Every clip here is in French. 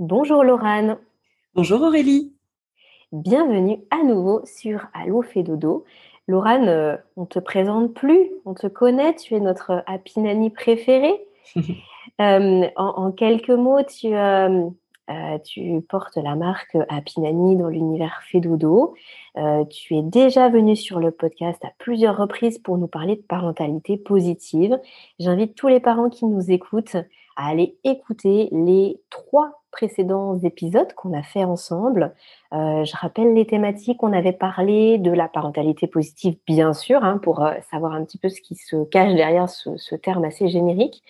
Bonjour Laurane. Bonjour Aurélie. Bienvenue à nouveau sur Allo fait dodo. Laurane, euh, on te présente plus, on te connaît, tu es notre Happy Nanny préférée. Euh, en, quelques mots, tu, euh, tu portes la marque Happy Nanny dans l'univers fait dodo. tu es déjà venue sur le podcast à plusieurs reprises pour nous parler de parentalité positive. J'invite tous les parents qui nous écoutent à aller écouter les trois précédents épisodes qu'on a fait ensemble. Euh, je rappelle les thématiques. On avait parlé de la parentalité positive, bien sûr, hein, pour euh, savoir un petit peu ce qui se cache derrière ce, terme assez générique.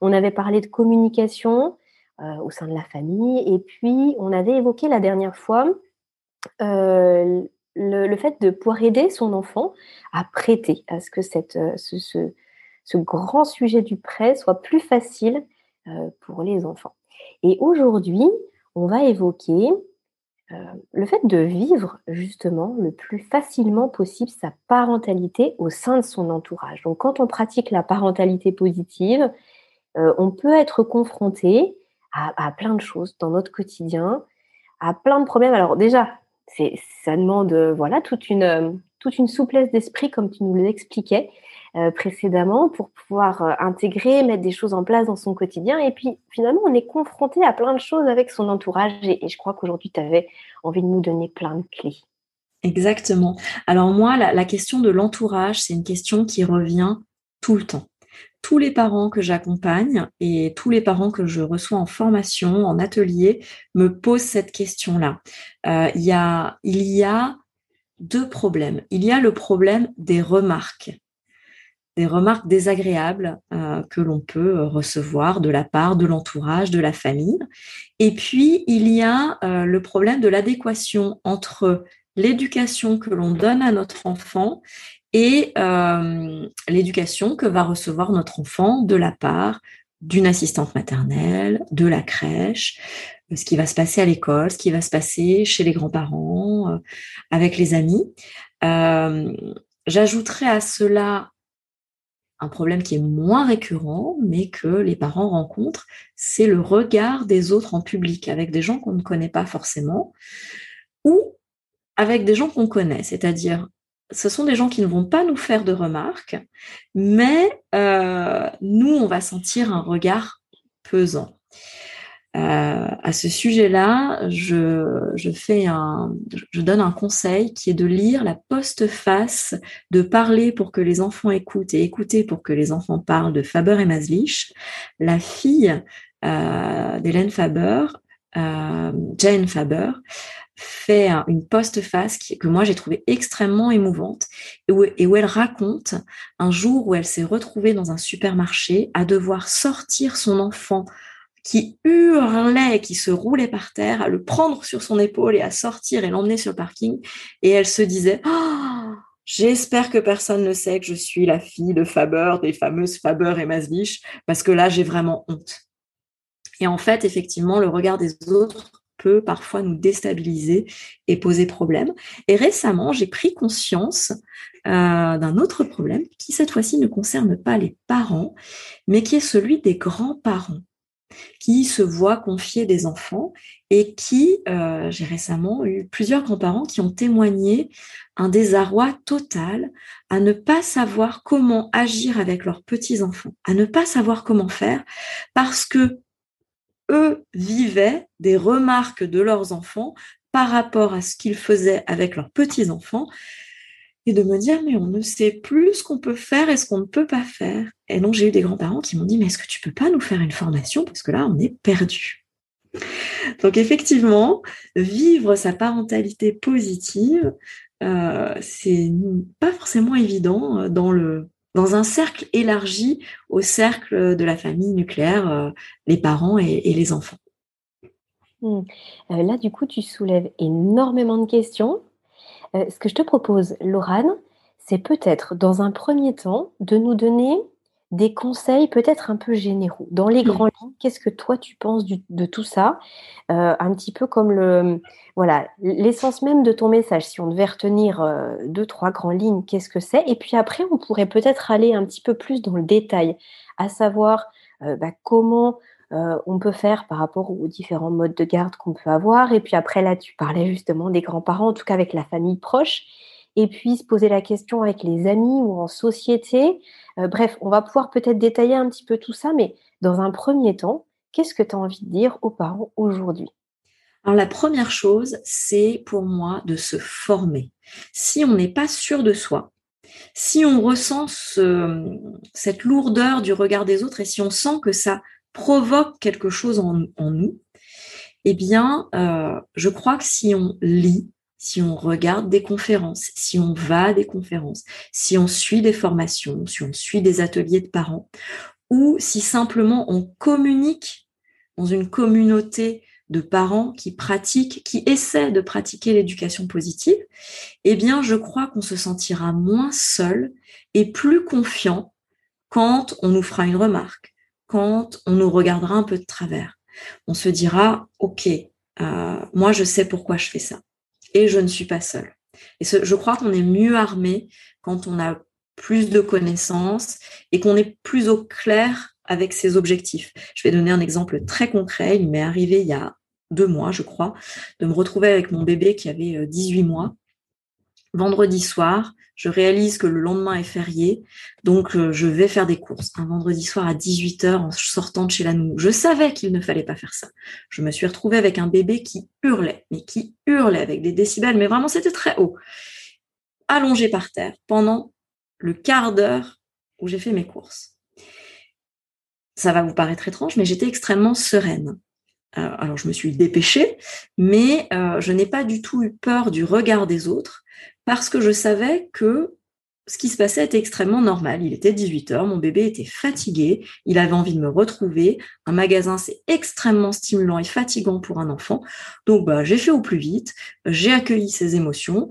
On avait parlé de communication euh, au sein de la famille. Et puis, on avait évoqué la dernière fois le, fait de pouvoir aider son enfant à prêter, à ce que cette, ce, ce grand sujet du prêt soit plus facile pour les enfants. Et aujourd'hui, on va évoquer euh, le fait de vivre justement le plus facilement possible sa parentalité au sein de son entourage. Donc quand on pratique la parentalité positive, euh, on peut être confronté à, plein de choses dans notre quotidien, à plein de problèmes. Alors déjà, ça demande voilà toute une, toute une souplesse d'esprit comme tu nous l'expliquais, euh, précédemment pour pouvoir euh, intégrer, mettre des choses en place dans son quotidien. Et puis finalement, on est confronté à plein de choses avec son entourage. Et, je crois qu'aujourd'hui, tu avais envie de nous donner plein de clés. Exactement. Alors moi, la, question de l'entourage, c'est une question qui revient tout le temps. Tous les parents que j'accompagne et tous les parents que je reçois en formation, en atelier, me posent cette question-là. Euh, il, y a, il y a deux problèmes. Il y a le problème des remarques des remarques désagréables euh, que l'on peut euh, recevoir de la part de l'entourage, de la famille. Et puis, il y a euh, le problème de l'adéquation entre l'éducation que l'on donne à notre enfant et l'éducation que va recevoir notre enfant de la part d'une assistante maternelle, de la crèche, ce qui va se passer à l'école, ce qui va se passer chez les grands-parents, avec les amis. J'ajouterai à cela un problème qui est moins récurrent, mais que les parents rencontrent, c'est le regard des autres en public, avec des gens qu'on ne connaît pas forcément, ou avec des gens qu'on connaît, c'est-à-dire ce sont des gens qui ne vont pas nous faire de remarques, mais euh, nous, on va sentir un regard pesant. Euh, à ce sujet-là, je, fais un, je donne un conseil qui est de lire la postface de Parler pour que les enfants écoutent et écouter pour que les enfants parlent de Faber et Maslich, la fille euh, d'Hélène Faber, euh, Jane Faber, fait une postface qui, que moi j'ai trouvé extrêmement émouvante où, et où elle raconte un jour où elle s'est retrouvée dans un supermarché à devoir sortir son enfant qui hurlait, qui se roulait par terre, à le prendre sur son épaule et à sortir et l'emmener sur le parking. Et elle se disait, oh, j'espère que personne ne sait que je suis la fille de Faber, des fameuses Faber et Maslich, parce que là, j'ai vraiment honte. Et en fait, effectivement, le regard des autres peut parfois nous déstabiliser et poser problème. Et récemment, j'ai pris conscience euh, d'un autre problème qui, cette fois-ci, ne concerne pas les parents, mais qui est celui des grands-parents qui se voient confier des enfants et qui, euh, j'ai récemment eu plusieurs grands-parents qui ont témoigné un désarroi total à ne pas savoir comment agir avec leurs petits-enfants, à ne pas savoir comment faire parce que eux vivaient des remarques de leurs enfants par rapport à ce qu'ils faisaient avec leurs petits-enfants et de me dire mais on ne sait plus ce qu'on peut faire et ce qu'on ne peut pas faire. Et donc j'ai eu des grands-parents qui m'ont dit mais est-ce que tu peux pas nous faire une formation? Parce que là on est perdu. Donc effectivement, vivre sa parentalité positive, euh, c'est pas forcément évident euh, dans le dans un cercle élargi au cercle de la famille nucléaire, euh, les parents et, les enfants. Mmh. là, du coup, tu soulèves énormément de questions. Euh, ce que je te propose, Laurane, c'est peut-être dans un premier temps de nous donner des conseils peut-être un peu généraux. Dans les grands lignes, qu'est-ce que toi tu penses de tout ça? Euh, Un petit peu comme le voilà l'essence même de ton message. Si on devait retenir euh, deux, trois grandes lignes, qu'est-ce que c'est? Et puis après, on pourrait peut-être aller un petit peu plus dans le détail, à savoir bah, comment on peut faire par rapport aux différents modes de garde qu'on peut avoir. Et puis après, là, tu parlais justement des grands-parents, en tout cas avec la famille proche. Et puis se poser la question avec les amis ou en société. bref, on va pouvoir peut-être détailler un petit peu tout ça, mais dans un premier temps, qu'est-ce que tu as envie de dire aux parents aujourd'hui? Alors la première chose, c'est pour moi de se former. Si on n'est pas sûr de soi, si on ressent cette lourdeur du regard des autres et si on sent que ça provoque quelque chose en, nous, eh bien, euh, je crois que si on lit, si on regarde des conférences, si on va à des conférences, si on suit des formations, si on suit des ateliers de parents, ou si simplement on communique dans une communauté de parents qui pratiquent, qui essaient de pratiquer l'éducation positive, eh bien, je crois qu'on se sentira moins seul et plus confiant quand on nous fera une remarque, quand on nous regardera un peu de travers. On se dira, OK, euh, moi, je sais pourquoi je fais ça. Et je ne suis pas seule. Et je crois qu'on est mieux armé quand on a plus de connaissances et qu'on est plus au clair avec ses objectifs. Je vais donner un exemple très concret. Il m'est arrivé il y a deux mois, je crois, de me retrouver avec mon bébé qui avait 18 euh, mois. Vendredi soir, je réalise que le lendemain est férié, donc euh, je vais faire des courses. Un vendredi soir à 18h en sortant de chez la nounou. Je savais qu'il ne fallait pas faire ça. Je me suis retrouvée avec un bébé qui hurlait, mais qui hurlait avec des décibels, mais vraiment c'était très haut. Allongé par terre pendant le quart d'heure où j'ai fait mes courses. Ça va vous paraître étrange, mais j'étais extrêmement sereine. Euh, alors je me suis dépêchée, mais euh, je n'ai pas du tout eu peur du regard des autres parce que je savais que ce qui se passait était extrêmement normal. Il était 18h, mon bébé était fatigué, il avait envie de me retrouver. Un magasin, c'est extrêmement stimulant et fatigant pour un enfant. Donc bah, j'ai fait au plus vite, j'ai accueilli ses émotions.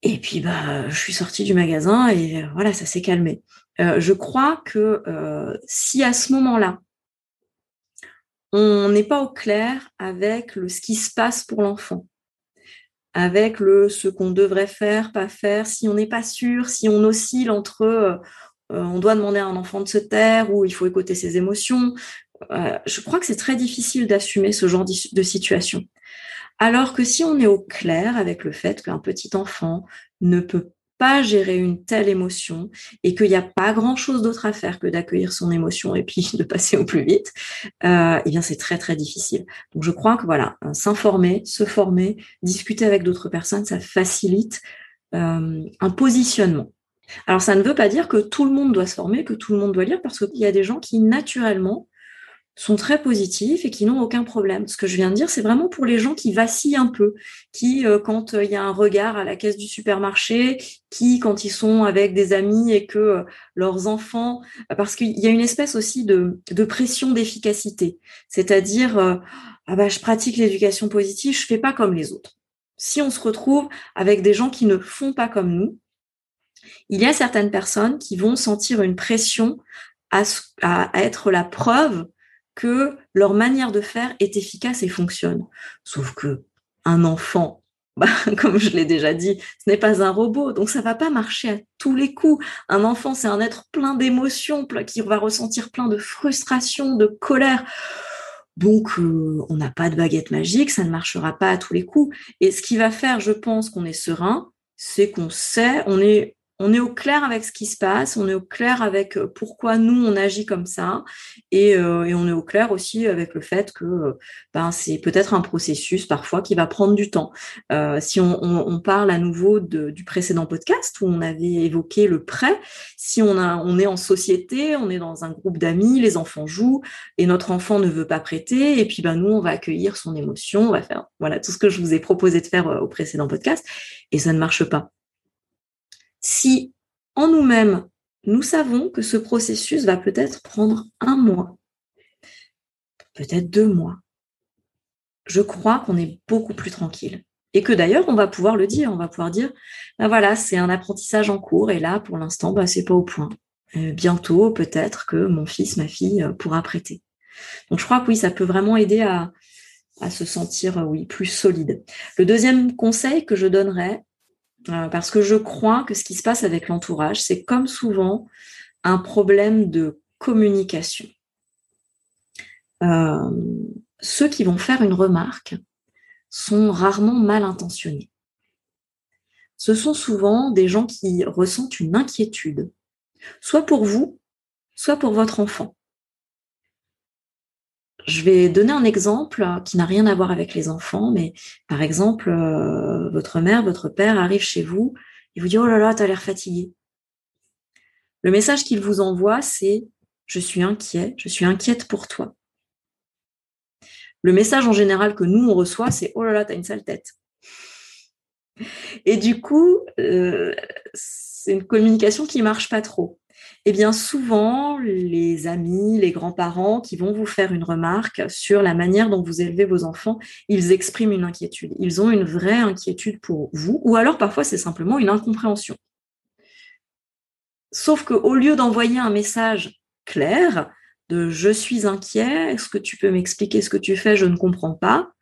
Et puis bah je suis sortie du magasin et voilà, ça s'est calmé. Euh, je crois que si à ce moment-là, on n'est pas au clair avec le, ce qui se passe pour l'enfant, avec le ce qu'on devrait faire, pas faire, si on n'est pas sûr, si on oscille entre euh, euh, on doit demander à un enfant de se taire ou il faut écouter ses émotions. Euh, je crois que c'est très difficile d'assumer ce genre de situation. Alors que si on est au clair avec le fait qu'un petit enfant ne peut pas gérer une telle émotion et qu'il n'y a pas grand-chose d'autre à faire que d'accueillir son émotion et puis de passer au plus vite, euh, eh bien c'est très très difficile. Donc je crois que voilà, euh, s'informer, se former, discuter avec d'autres personnes, ça facilite euh, un positionnement. Alors ça ne veut pas dire que tout le monde doit se former, que tout le monde doit lire, parce qu'il y a des gens qui naturellement sont très positifs et qui n'ont aucun problème. Ce que je viens de dire, c'est vraiment pour les gens qui vacillent un peu, qui, euh, quand euh, il y a un regard à la caisse du supermarché, qui, quand ils sont avec des amis et que euh, leurs enfants, parce qu'il y a une espèce aussi de, de pression d'efficacité, c'est-à-dire, ah bah, je pratique l'éducation positive, je fais pas comme les autres. Si on se retrouve avec des gens qui ne font pas comme nous, il y a certaines personnes qui vont sentir une pression à, à être la preuve que leur manière de faire est efficace et fonctionne. Sauf que un enfant, bah, comme je l'ai déjà dit, ce n'est pas un robot, donc ça va pas marcher à tous les coups. Un enfant, c'est un être plein d'émotions, qui va ressentir plein de frustration, de colère. Donc, euh, on n'a pas de baguette magique, ça ne marchera pas à tous les coups. Et ce qui va faire, je pense, qu'on est serein, c'est qu'on sait, on est on est au clair avec ce qui se passe, on est au clair avec euh, pourquoi nous on agit comme ça, et, euh, on est au clair aussi avec le fait que euh, ben, c'est peut-être un processus parfois qui va prendre du temps. si on, parle à nouveau du précédent podcast où on avait évoqué le prêt, si on, est en société, on est dans un groupe d'amis, les enfants jouent et notre enfant ne veut pas prêter, et puis ben nous on va accueillir son émotion, on va faire tout ce que je vous ai proposé de faire au précédent podcast, et ça ne marche pas si en nous-mêmes, nous savons que ce processus va peut-être prendre un mois, peut-être deux mois, je crois qu'on est beaucoup plus tranquille. Et que d'ailleurs, on va pouvoir le dire, on va pouvoir dire, ben voilà, c'est un apprentissage en cours, et là, pour l'instant, ben, c'est pas au point. Euh, bientôt, peut-être que mon fils, ma fille euh, pourra prêter. Donc je crois que oui, ça peut vraiment aider à, à se sentir euh, oui, plus solide. Le deuxième conseil que je donnerais, euh, parce que je crois que ce qui se passe avec l'entourage, c'est comme souvent un problème de communication. ceux qui vont faire une remarque sont rarement mal intentionnés. Ce sont souvent des gens qui ressentent une inquiétude, soit pour vous, soit pour votre enfant. Je vais donner un exemple qui n'a rien à voir avec les enfants, mais par exemple, euh, votre mère, votre père arrive chez vous et vous dit Oh là là, tu as l'air fatigué. Le message qu'il vous envoie, c'est Je suis inquiet, je suis inquiète pour toi. Le message en général que nous, on reçoit, c'est Oh là là, tu as une sale tête. Et du coup, euh, c'est une communication qui marche pas trop. Eh bien, souvent, les amis, les grands-parents qui vont vous faire une remarque sur la manière dont vous élevez vos enfants, ils expriment une inquiétude. Ils ont une vraie inquiétude pour vous, ou alors parfois c'est simplement une incompréhension. Sauf qu'au lieu d'envoyer un message clair de je suis inquiet, est-ce que tu peux m'expliquer ce que tu fais, je ne comprends pas,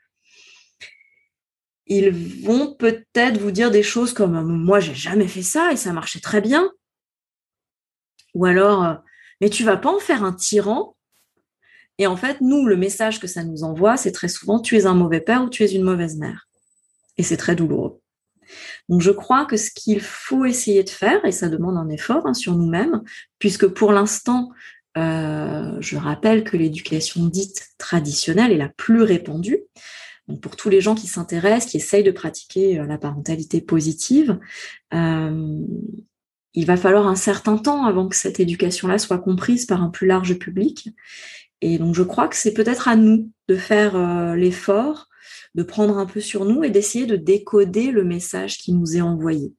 ils vont peut-être vous dire des choses comme moi j'ai jamais fait ça et ça marchait très bien ou alors, euh, mais tu vas pas en faire un tyran. Et en fait, nous, le message que ça nous envoie, c'est très souvent tu es un mauvais père ou tu es une mauvaise mère. Et c'est très douloureux. Donc je crois que ce qu'il faut essayer de faire, et ça demande un effort hein, sur nous-mêmes, puisque pour l'instant, euh, je rappelle que l'éducation dite traditionnelle est la plus répandue. Donc pour tous les gens qui s'intéressent, qui essayent de pratiquer euh, la parentalité positive, il va falloir un certain temps avant que cette éducation-là soit comprise par un plus large public. Et donc je crois que c'est peut-être à nous de faire euh, l'effort, de prendre un peu sur nous et d'essayer de décoder le message qui nous est envoyé.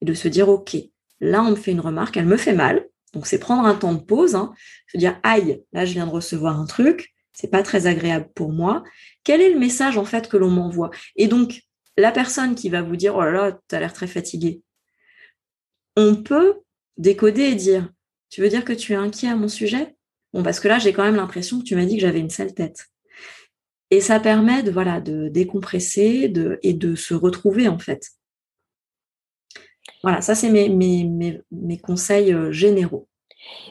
Et de se dire, OK, là on me fait une remarque, elle me fait mal. Donc c'est prendre un temps de pause, hein, se dire, aïe, là je viens de recevoir un truc, c'est pas très agréable pour moi. Quel est le message en fait que l'on m'envoie? Et donc la personne qui va vous dire, oh là là, tu as l'air très fatigué, on peut décoder et dire Tu veux dire que tu es inquiet à mon sujet? Bon, parce que là, j'ai quand même l'impression que tu m'as dit que j'avais une sale tête. Et ça permet de, voilà, de décompresser et de se retrouver, en fait. Voilà, ça, c'est mes, mes, conseils euh, généraux.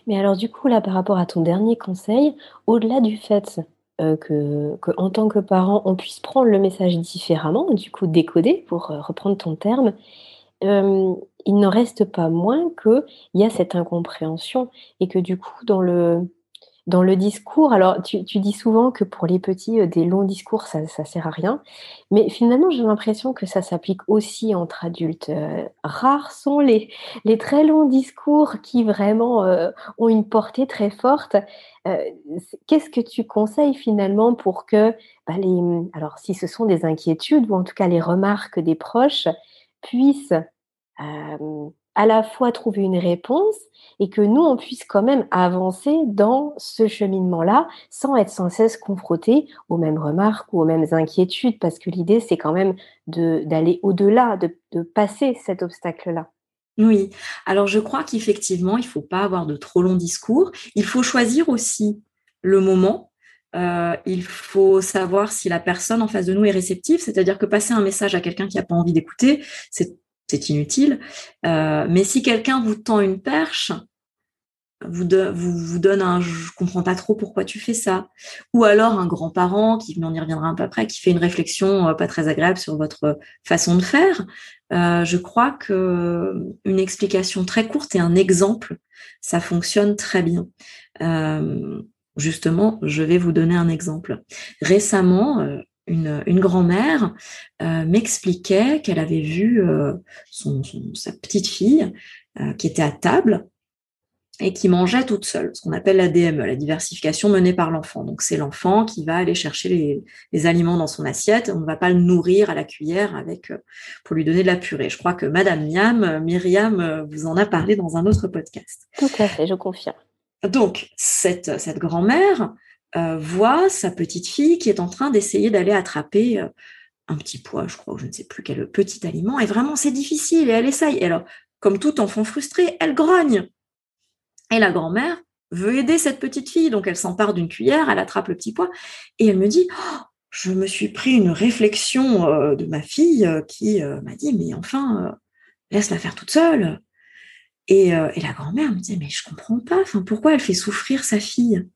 Mais alors, du coup, là, par rapport à ton dernier conseil, au-delà du fait euh, que, en tant que parent, on puisse prendre le message différemment, du coup décoder, pour euh, reprendre ton terme, il n'en reste pas moins qu'il y a cette incompréhension et que du coup, dans le, dans le discours, alors tu, dis souvent que pour les petits, euh, des longs discours, ça ne sert à rien, mais finalement, j'ai l'impression que ça s'applique aussi entre adultes. Euh, rares sont les, les très longs discours qui vraiment euh, ont une portée très forte. Qu'est-ce que tu conseilles finalement pour que, bah, alors si ce sont des inquiétudes ou en tout cas les remarques des proches, puissent à la fois trouver une réponse et que nous, on puisse quand même avancer dans ce cheminement-là sans être sans cesse confronté aux mêmes remarques ou aux mêmes inquiétudes, parce que l'idée, c'est quand même d'aller au-delà, de, de, passer cet obstacle-là. Oui, alors je crois qu'effectivement, il ne faut pas avoir de trop longs discours. Il faut choisir aussi le moment. Euh, il faut savoir si la personne en face de nous est réceptive, c'est-à-dire que passer un message à quelqu'un qui n'a pas envie d'écouter, c'est inutile. Euh, mais si quelqu'un vous tend une perche, vous, vous, donne un je comprends pas trop pourquoi tu fais ça, ou alors un grand-parent qui, on y reviendra un peu après, qui fait une réflexion euh, pas très agréable sur votre façon de faire, je crois que une explication très courte et un exemple, ça fonctionne très bien. Justement, je vais vous donner un exemple. Récemment, une, grand-mère euh, m'expliquait qu'elle avait vu euh, sa petite fille euh, qui était à table et qui mangeait toute seule, ce qu'on appelle la DME, la diversification menée par l'enfant. Donc c'est l'enfant qui va aller chercher les, aliments dans son assiette, on ne va pas le nourrir à la cuillère avec pour lui donner de la purée. Je crois que Madame Miam, Myriam vous en a parlé dans un autre podcast. Tout à fait, je confirme. Donc cette, cette grand-mère euh, voit sa petite fille qui est en train d'essayer d'aller attraper euh, un petit pois, je crois, ou je ne sais plus quel petit aliment, et vraiment c'est difficile, et elle essaye. Et alors, comme tout enfant frustré, elle grogne. Et la grand-mère veut aider cette petite fille, donc elle s'empare d'une cuillère, elle attrape le petit pois, et elle me dit, oh, je me suis pris une réflexion euh, de ma fille qui m'a dit, mais enfin, laisse-la faire toute seule. Et, et la grand-mère me dit, mais je comprends pas, enfin, pourquoi elle fait souffrir sa fille?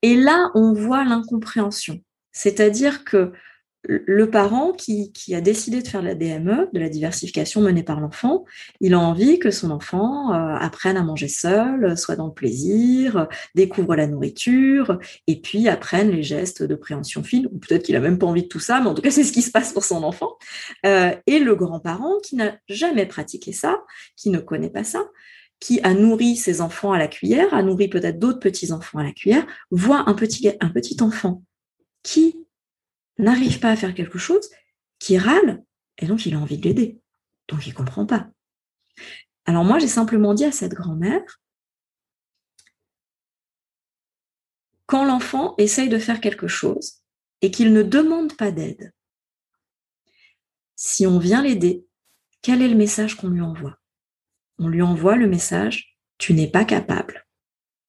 Et là, on voit l'incompréhension. C'est-à-dire que le parent qui, a décidé de faire la DME, de la diversification menée par l'enfant, il a envie que son enfant euh, apprenne à manger seul, soit dans le plaisir, découvre la nourriture, et puis apprenne les gestes de préhension fine. Ou peut-être qu'il a même pas envie de tout ça, mais en tout cas, c'est ce qui se passe pour son enfant. Euh, et le grand-parent qui n'a jamais pratiqué ça, qui ne connaît pas ça, qui a nourri ses enfants à la cuillère, a nourri peut-être d'autres petits-enfants à la cuillère, voit un petit, un petit enfant qui n'arrive pas à faire quelque chose, qui râle, et donc il a envie de l'aider. Donc il ne comprend pas. Alors moi, j'ai simplement dit à cette grand-mère, quand l'enfant essaye de faire quelque chose et qu'il ne demande pas d'aide, si on vient l'aider, quel est le message qu'on lui envoie? On lui envoie le message, tu n'es pas capable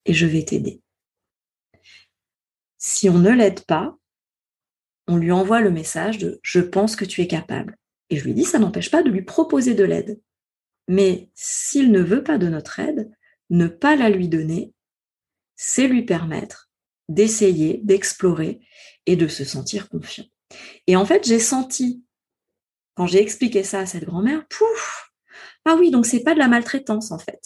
et je vais t'aider. Si on ne l'aide pas, on lui envoie le message de je pense que tu es capable. Et je lui dis, ça n'empêche pas de lui proposer de l'aide. Mais s'il ne veut pas de notre aide, ne pas la lui donner, c'est lui permettre d'essayer, d'explorer et de se sentir confiant. Et en fait, j'ai senti, quand j'ai expliqué ça à cette grand-mère, pouf, ah oui, donc c'est pas de la maltraitance en fait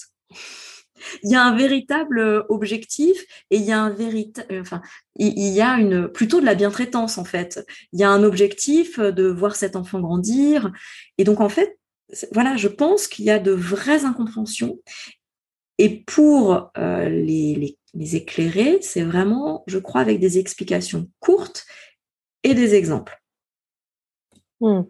il y a un véritable euh, objectif et il y a un véritable, euh, enfin, il y a une plutôt de la bientraitance en fait. Il y a un objectif euh, de voir cet enfant grandir et donc en fait, voilà, je pense qu'il y a de vraies incompréhensions et pour les, les éclairer, c'est vraiment, je crois, avec des explications courtes et des exemples. Mmh.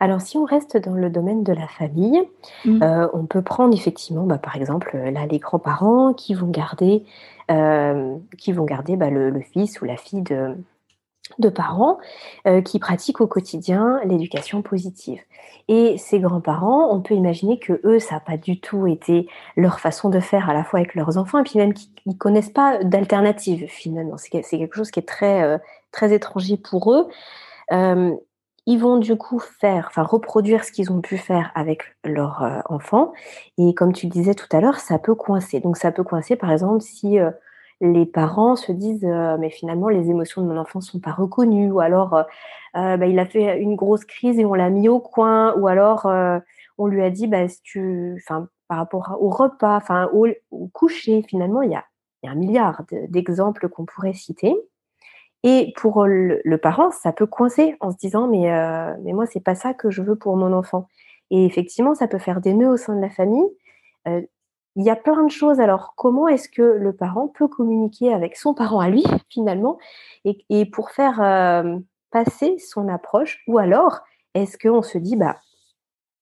Alors, si on reste dans le domaine de la famille, mmh. euh, on peut prendre effectivement, bah, par exemple, là, les grands-parents qui vont garder, euh, qui vont garder bah, le, fils ou la fille de, de parents euh, qui pratiquent au quotidien l'éducation positive. Et ces grands-parents, on peut imaginer que eux, ça n'a pas du tout été leur façon de faire à la fois avec leurs enfants, et puis même qu'ils ne connaissent pas d'alternative finalement. C'est quelque chose qui est très, très étranger pour eux ils vont du coup faire, enfin reproduire ce qu'ils ont pu faire avec leur euh, enfant. Et comme tu le disais tout à l'heure, ça peut coincer. Donc ça peut coincer, par exemple, si euh, les parents se disent, euh, mais finalement les émotions de mon enfant sont pas reconnues, ou alors bah, il a fait une grosse crise et on l'a mis au coin, ou alors on lui a dit, bah, si tu, enfin par rapport au repas, enfin au, coucher, finalement il y a, y a un milliard d'exemples qu'on pourrait citer. Et pour le, parent, ça peut coincer en se disant mais euh, mais moi c'est pas ça que je veux pour mon enfant. Et effectivement, ça peut faire des nœuds au sein de la famille. Euh, il y a plein de choses. Alors, comment est-ce que le parent peut communiquer avec son parent à lui, finalement, et, pour faire euh, passer son approche? Ou alors, est-ce qu'on se dit, bah,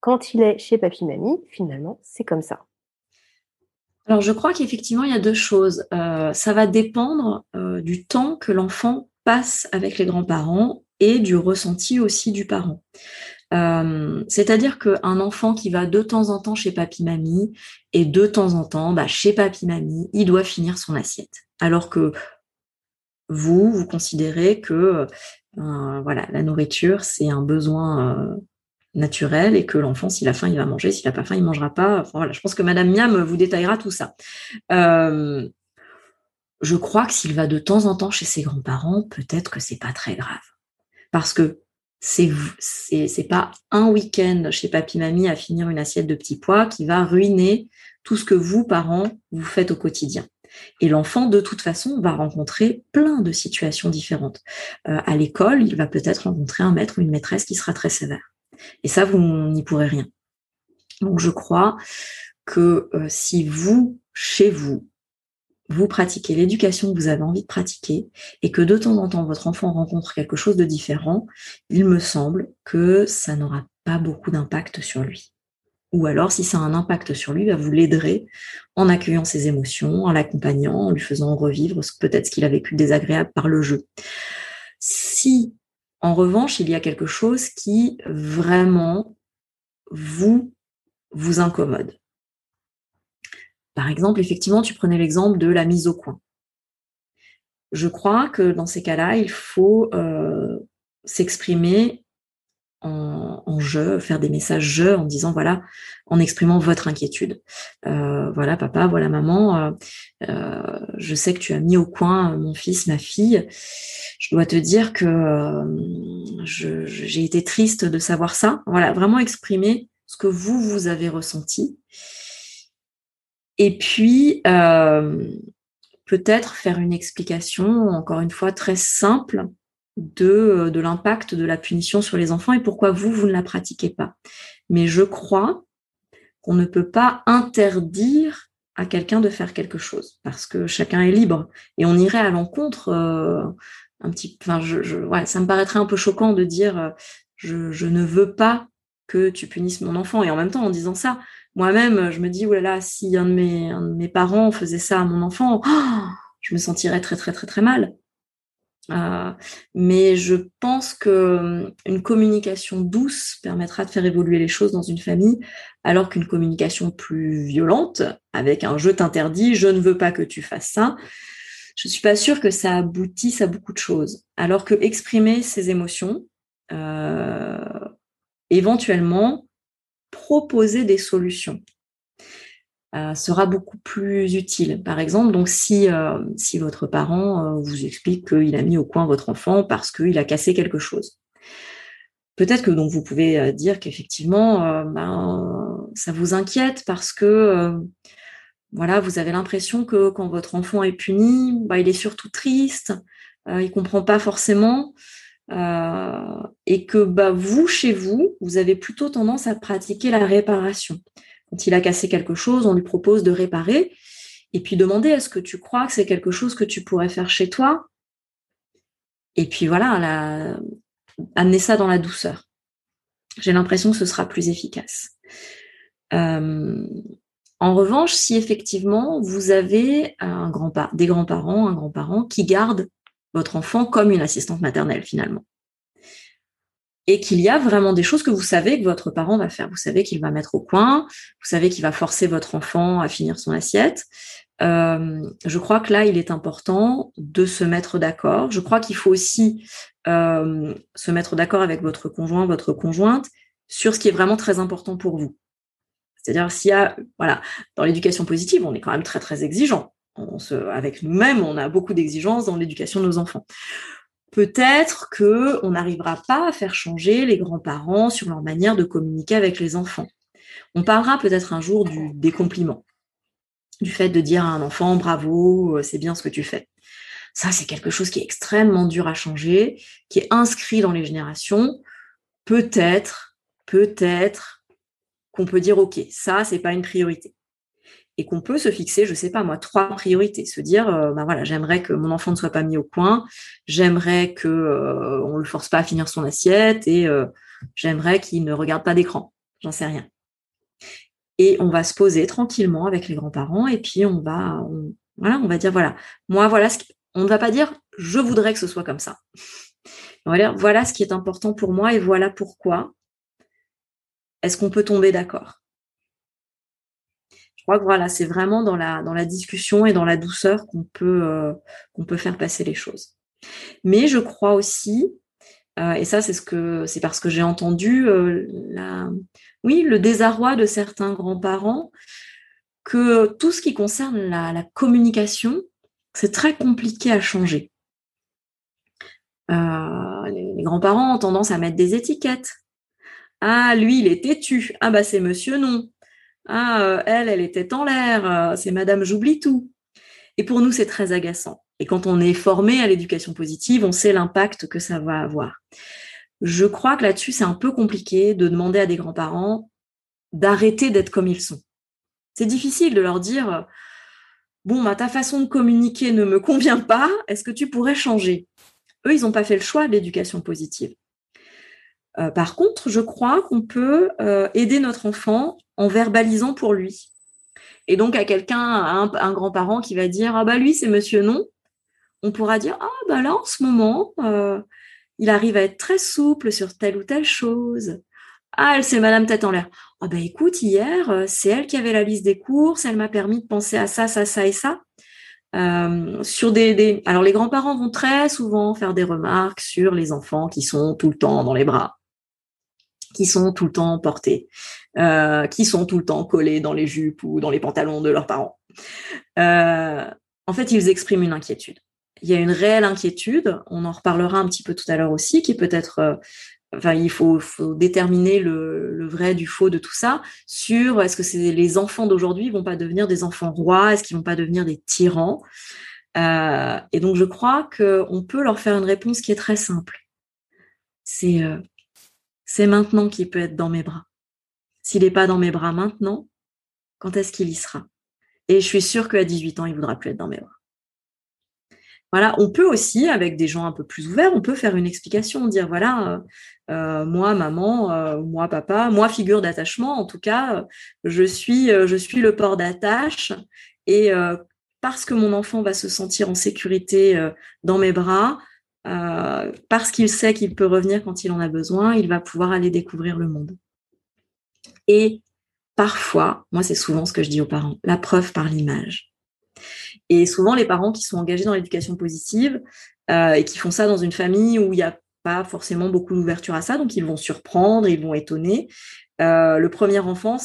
quand il est chez papy-mamie, finalement, c'est comme ça? Alors, je crois qu'effectivement, il y a deux choses. ça va dépendre du temps que l'enfant passe avec les grands-parents et du ressenti aussi du parent. Euh, c'est-à-dire qu'un enfant qui va de temps en temps chez papy-mamie et de temps en temps bah, chez papy-mamie, il doit finir son assiette. Alors que vous, vous considérez que euh, voilà, la nourriture, c'est un besoin euh, naturel et que l'enfant, s'il a faim, il va manger, s'il n'a pas faim, il ne mangera pas. voilà, je pense que Madame Miam vous détaillera tout ça je crois que s'il va de temps en temps chez ses grands-parents, peut-être que c'est pas très grave. Parce que c'est c'est pas un week-end chez papy mamie à finir une assiette de petits pois qui va ruiner tout ce que vous parents vous faites au quotidien. Et l'enfant de toute façon va rencontrer plein de situations différentes. Euh, à l'école, il va peut-être rencontrer un maître ou une maîtresse qui sera très sévère. Et ça, vous n'y pourrez rien. Donc je crois que euh, si vous, chez vous, vous pratiquez l'éducation que vous avez envie de pratiquer et que de temps en temps votre enfant rencontre quelque chose de différent, il me semble que ça n'aura pas beaucoup d'impact sur lui. Ou alors, si ça a un impact sur lui, bah, vous l'aiderez en accueillant ses émotions, en l'accompagnant, en lui faisant revivre peut-être ce qu'il a vécu désagréable par le jeu. Si, en revanche, il y a quelque chose qui vraiment vous vous incommode, par exemple, effectivement, tu prenais l'exemple de la mise au coin. Je crois que dans ces cas-là, il faut euh, s'exprimer en, je, faire des messages je en disant voilà, en exprimant votre inquiétude. Euh, voilà papa, voilà maman, euh, euh, je sais que tu as mis au coin mon fils, ma fille. Je dois te dire que j'ai été triste de savoir ça. Voilà, vraiment exprimer ce que vous, vous avez ressenti. Et puis, peut-être faire une explication, encore une fois, très simple de, euh, de l'impact de la punition sur les enfants et pourquoi vous, vous ne la pratiquez pas. Mais je crois qu'on ne peut pas interdire à quelqu'un de faire quelque chose parce que chacun est libre et on irait à l'encontre euh, un petit enfin je, je ça me paraîtrait un peu choquant de dire euh, je, je, ne veux pas que tu punisses mon enfant et en même temps en disant ça moi-même je me dis là si un de mes, parents faisait ça à mon enfant je me sentirais très très très très mal euh, mais je pense que hum, une communication douce permettra de faire évoluer les choses dans une famille, alors qu'une communication plus violente, avec un je t'interdis, je ne veux pas que tu fasses ça, je suis pas sûre que ça aboutisse à beaucoup de choses. Alors que exprimer ses émotions, euh, éventuellement proposer des solutions. Euh, sera beaucoup plus utile. Par exemple, euh, si votre parent euh, vous explique qu'il a mis au coin votre enfant parce qu'il a cassé quelque chose. Peut-être que vous pouvez dire qu'effectivement, ben, ça vous inquiète parce que voilà, vous avez l'impression que quand votre enfant est puni, ben, il est surtout triste, il comprend pas forcément. Et que bah, vous, chez vous, vous avez plutôt tendance à pratiquer la réparation. Quand il a cassé quelque chose, on lui propose de réparer et puis demander est-ce que tu crois que c'est quelque chose que tu pourrais faire chez toi? Et puis voilà, amener ça dans la douceur. J'ai l'impression que ce sera plus efficace. Euh, en revanche, si effectivement vous avez un grand des grands-parents, un grand-parent qui garde votre enfant comme une assistante maternelle finalement, et qu'il y a vraiment des choses que vous savez que votre parent va faire. Vous savez qu'il va mettre au coin, vous savez qu'il va forcer votre enfant à finir son assiette. Euh, je crois que là, il est important de se mettre d'accord. Je crois qu'il faut aussi euh, se mettre d'accord avec votre conjoint, votre conjointe, sur ce qui est vraiment très important pour vous. C'est-à-dire s'il y a, dans l'éducation positive, on est quand même très très exigeant. On se, avec nous-mêmes, on a beaucoup d'exigences dans l'éducation de nos enfants peut-être que on n'arrivera pas à faire changer les grands-parents sur leur manière de communiquer avec les enfants. On parlera peut-être un jour du, des compliments, du fait de dire à un enfant bravo, euh, c'est bien ce que tu fais. Ça, c'est quelque chose qui est extrêmement dur à changer, qui est inscrit dans les générations. Peut-être, peut-être qu'on peut dire ok, ça, c'est pas une priorité et qu'on peut se fixer, je sais pas moi, trois priorités, se dire, euh, bah voilà, j'aimerais que mon enfant ne soit pas mis au coin, j'aimerais que euh, on le force pas à finir son assiette et euh, j'aimerais qu'il ne regarde pas d'écran, j'en sais rien. Et on va se poser tranquillement avec les grands-parents et puis on va, voilà, on va dire voilà, moi voilà ce on ne va pas dire je voudrais que ce soit comme ça. On va dire voilà ce qui est important pour moi et voilà pourquoi. Est-ce qu'on peut tomber d'accord je crois que voilà, c'est vraiment dans la, dans la discussion et dans la douceur qu'on peut, euh, peut faire passer les choses. Mais je crois aussi, euh, et ça c'est ce parce que j'ai entendu euh, oui, le désarroi de certains grands-parents que tout ce qui concerne la, la communication, c'est très compliqué à changer. les, les grands-parents ont tendance à mettre des étiquettes. Ah, lui, il est têtu. Ah, bah, c'est monsieur non. Ah, euh, elle, elle était en l'air, euh, c'est Madame J'oublie tout. Et pour nous, c'est très agaçant. Et quand on est formé à l'éducation positive, on sait l'impact que ça va avoir. Je crois que là-dessus, c'est un peu compliqué de demander à des grands-parents d'arrêter d'être comme ils sont. C'est difficile de leur dire bon, bah, ta façon de communiquer ne me convient pas, est-ce que tu pourrais changer? Eux, ils n'ont pas fait le choix de l'éducation positive. Euh, par contre, je crois qu'on peut aider notre enfant en verbalisant pour lui. Et donc à quelqu'un, un, grand-parent qui va dire ah bah lui c'est Monsieur non, on pourra dire ah bah là en ce moment euh, il arrive à être très souple sur telle ou telle chose. Ah elle c'est Madame tête en l'air. Ah bah écoute hier euh, c'est elle qui avait la liste des courses, elle m'a permis de penser à ça ça ça et ça. Euh, sur des, des, alors les grands-parents vont très souvent faire des remarques sur les enfants qui sont tout le temps dans les bras qui sont tout le temps portés, euh, qui sont tout le temps collés dans les jupes ou dans les pantalons de leurs parents. Euh, en fait, ils expriment une inquiétude. Il y a une réelle inquiétude, on en reparlera un petit peu tout à l'heure aussi, qui peut être, euh, enfin, il faut, déterminer le, vrai du faux de tout ça, sur est-ce que les enfants d'aujourd'hui vont pas devenir des enfants rois, est-ce qu'ils vont pas devenir des tyrans? Et donc, je crois qu'on peut leur faire une réponse qui est très simple. C'est maintenant qu'il peut être dans mes bras. S'il n'est pas dans mes bras maintenant, quand est-ce qu'il y sera? Et je suis sûre qu'à 18 ans, il voudra plus être dans mes bras. Voilà, on peut aussi, avec des gens un peu plus ouverts, on peut faire une explication, dire voilà, euh, euh, moi maman, euh, moi papa, moi figure d'attachement, en tout cas, je suis, je suis le port d'attache et parce que mon enfant va se sentir en sécurité dans mes bras, parce qu'il sait qu'il peut revenir quand il en a besoin, il va pouvoir aller découvrir le monde. Et parfois, moi c'est souvent ce que je dis aux parents, la preuve par l'image. Et souvent les parents qui sont engagés dans l'éducation positive euh, et qui font ça dans une famille où il n'y a pas forcément beaucoup d'ouverture à ça, donc ils vont surprendre, ils vont étonner. Euh, le premier enfant,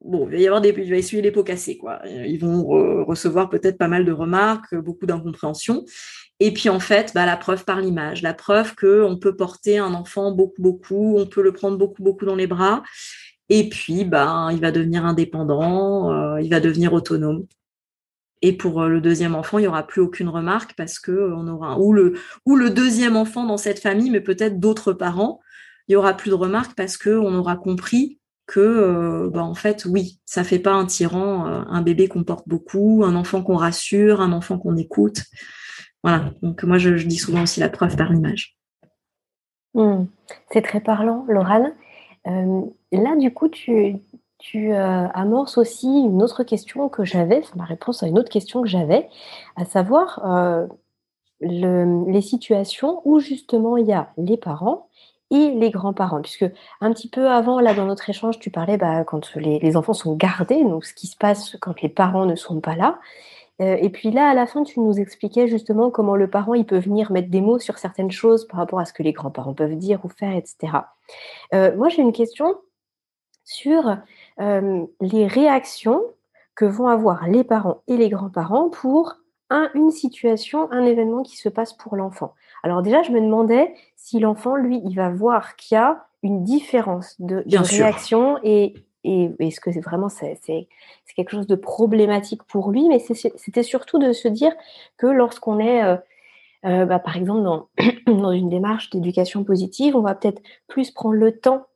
bon, il va y avoir des, il va essuyer les pots cassés, quoi. Ils vont recevoir peut-être pas mal de remarques, beaucoup d'incompréhension. Et puis en fait, bah, la preuve par l'image, la preuve que on peut porter un enfant beaucoup, beaucoup, on peut le prendre beaucoup, beaucoup dans les bras. Et puis, bah, il va devenir indépendant, euh, il va devenir autonome. Et pour euh, le deuxième enfant, il n'y aura plus aucune remarque parce que euh, on aura ou le ou le deuxième enfant dans cette famille, mais peut-être d'autres parents, il y aura plus de remarques parce que on aura compris que, bah, en fait, oui, ça fait pas un tyran, un bébé qu'on porte beaucoup, un enfant qu'on rassure, un enfant qu'on écoute. Voilà. Donc moi, je, dis souvent aussi la preuve par l'image. Hmm. C'est très parlant, Laurane. Là, du coup, tu, tu euh, amorces aussi une autre question que j'avais, ma réponse à une autre question que j'avais, à savoir euh, les situations où justement il y a les parents et les grands-parents. Puisque un petit peu avant, là, dans notre échange, tu parlais bah, quand les, enfants sont gardés, donc ce qui se passe quand les parents ne sont pas là. Euh, et puis là, à la fin, tu nous expliquais justement comment le parent, il peut venir mettre des mots sur certaines choses par rapport à ce que les grands-parents peuvent dire ou faire, etc. Moi, j'ai une question sur euh, les réactions que vont avoir les parents et les grands-parents pour un, une situation, un événement qui se passe pour l'enfant. Alors déjà, je me demandais si l'enfant, lui, il va voir qu'il y a une différence de, de réaction et et est-ce que c'est vraiment c'est, quelque chose de problématique pour lui? Mais c'était surtout de se dire que lorsqu'on est, euh, euh, bah, par exemple, dans, dans une démarche d'éducation positive, on va peut-être plus prendre le temps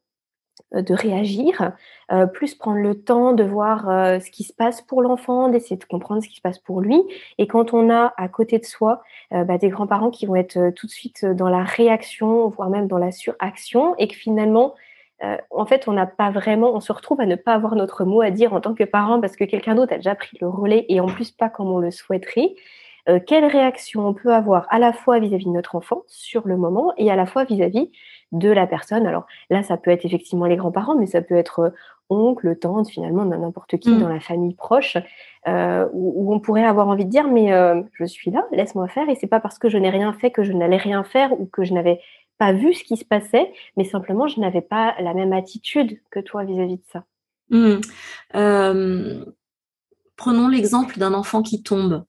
de réagir, plus prendre le temps de voir ce qui se passe pour l'enfant, d'essayer de comprendre ce qui se passe pour lui. Et quand on a à côté de soi bah, des grands-parents qui vont être tout de suite dans la réaction, voire même dans la suraction, et que finalement, euh, en fait, on n'a pas vraiment, on se retrouve à ne pas avoir notre mot à dire en tant que parent parce que quelqu'un d'autre a déjà pris le relais et en plus pas comme on le souhaiterait. Euh, quelle réaction on peut avoir à la fois vis-à-vis de notre enfant sur le moment et à la fois vis-à-vis de la personne. Alors là, ça peut être effectivement les grands-parents, mais ça peut être euh, oncle, tante, finalement, n'importe qui mm. dans la famille proche, où, on pourrait avoir envie de dire, mais je suis là, laisse-moi faire, et c'est pas parce que je n'ai rien fait que je n'allais rien faire ou que je n'avais pas vu ce qui se passait, mais simplement je n'avais pas la même attitude que toi vis-à-vis de ça. Mmh. Euh, prenons l'exemple d'un enfant qui tombe.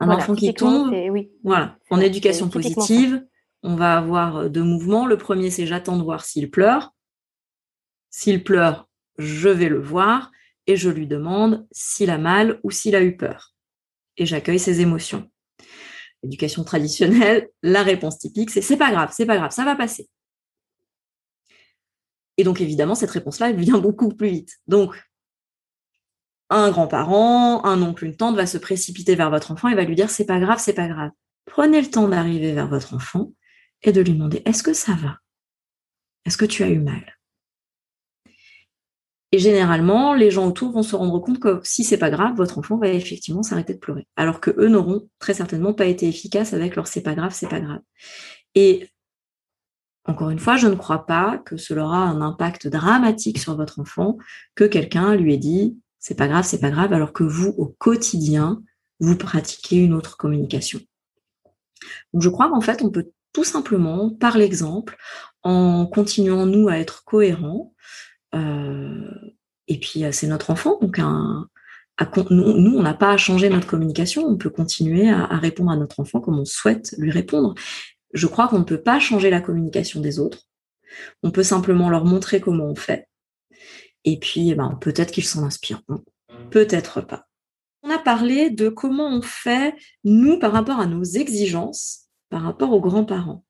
Un enfant qui tombe, oui. voilà, en éducation positive, on va avoir deux mouvements. Le premier, c'est j'attends de voir s'il pleure. S'il pleure, je vais le voir et je lui demande s'il a mal ou s'il a eu peur. Et j'accueille ses émotions éducation traditionnelle, la réponse typique, c'est c'est pas grave, c'est pas grave, ça va passer. Et donc évidemment, cette réponse-là, elle vient beaucoup plus vite. Donc, un grand-parent, un oncle, une tante va se précipiter vers votre enfant et va lui dire c'est pas grave, c'est pas grave. Prenez le temps d'arriver vers votre enfant et de lui demander est-ce que ça va? Est-ce que tu as eu mal? Et généralement, les gens autour vont se rendre compte que si c'est pas grave, votre enfant va effectivement s'arrêter de pleurer. Alors que eux n'auront très certainement pas été efficaces avec leur c'est pas grave, c'est pas grave. Et encore une fois, je ne crois pas que cela aura un impact dramatique sur votre enfant que quelqu'un lui ait dit c'est pas grave, c'est pas grave, alors que vous, au quotidien, vous pratiquez une autre communication. Donc je crois qu'en fait, on peut tout simplement, par l'exemple, en continuant nous à être cohérents. et puis c'est notre enfant, donc nous, on n'a pas à changer notre communication, on peut continuer à, répondre à notre enfant comme on souhaite lui répondre. Je crois qu'on ne peut pas changer la communication des autres. On peut simplement leur montrer comment on fait. Et puis, eh ben, peut-être qu'ils s'en inspireront, peut-être pas. On a parlé de comment on fait, nous, par rapport à nos exigences, par rapport aux grands-parents.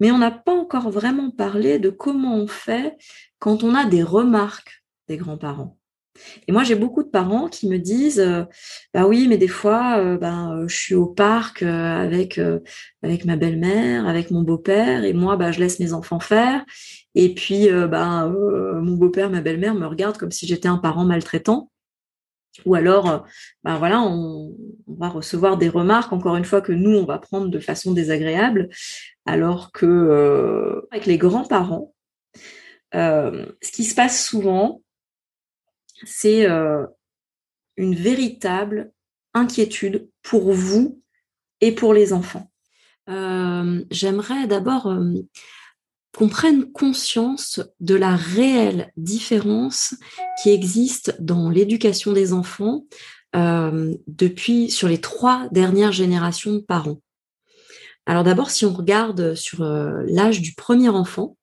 Mais on n'a pas encore vraiment parlé de comment on fait quand on a des remarques des grands-parents. Et moi, j'ai beaucoup de parents qui me disent, euh, bah oui, mais des fois, euh, ben, euh, je suis au parc avec avec ma belle-mère, avec mon beau-père, et moi, bah, je laisse mes enfants faire. Et puis, ben, mon beau-père, ma belle-mère me regardent comme si j'étais un parent maltraitant. Ou alors, ben voilà, on, va recevoir des remarques, encore une fois, que nous, on va prendre de façon désagréable, alors que avec les grands-parents, ce qui se passe souvent, c'est euh, une véritable inquiétude pour vous et pour les enfants. Euh, j'aimerais d'abord euh, qu'on prenne conscience de la réelle différence qui existe dans l'éducation des enfants depuis sur les trois dernières générations de parents. Alors d'abord, si on regarde sur l'âge du premier enfant,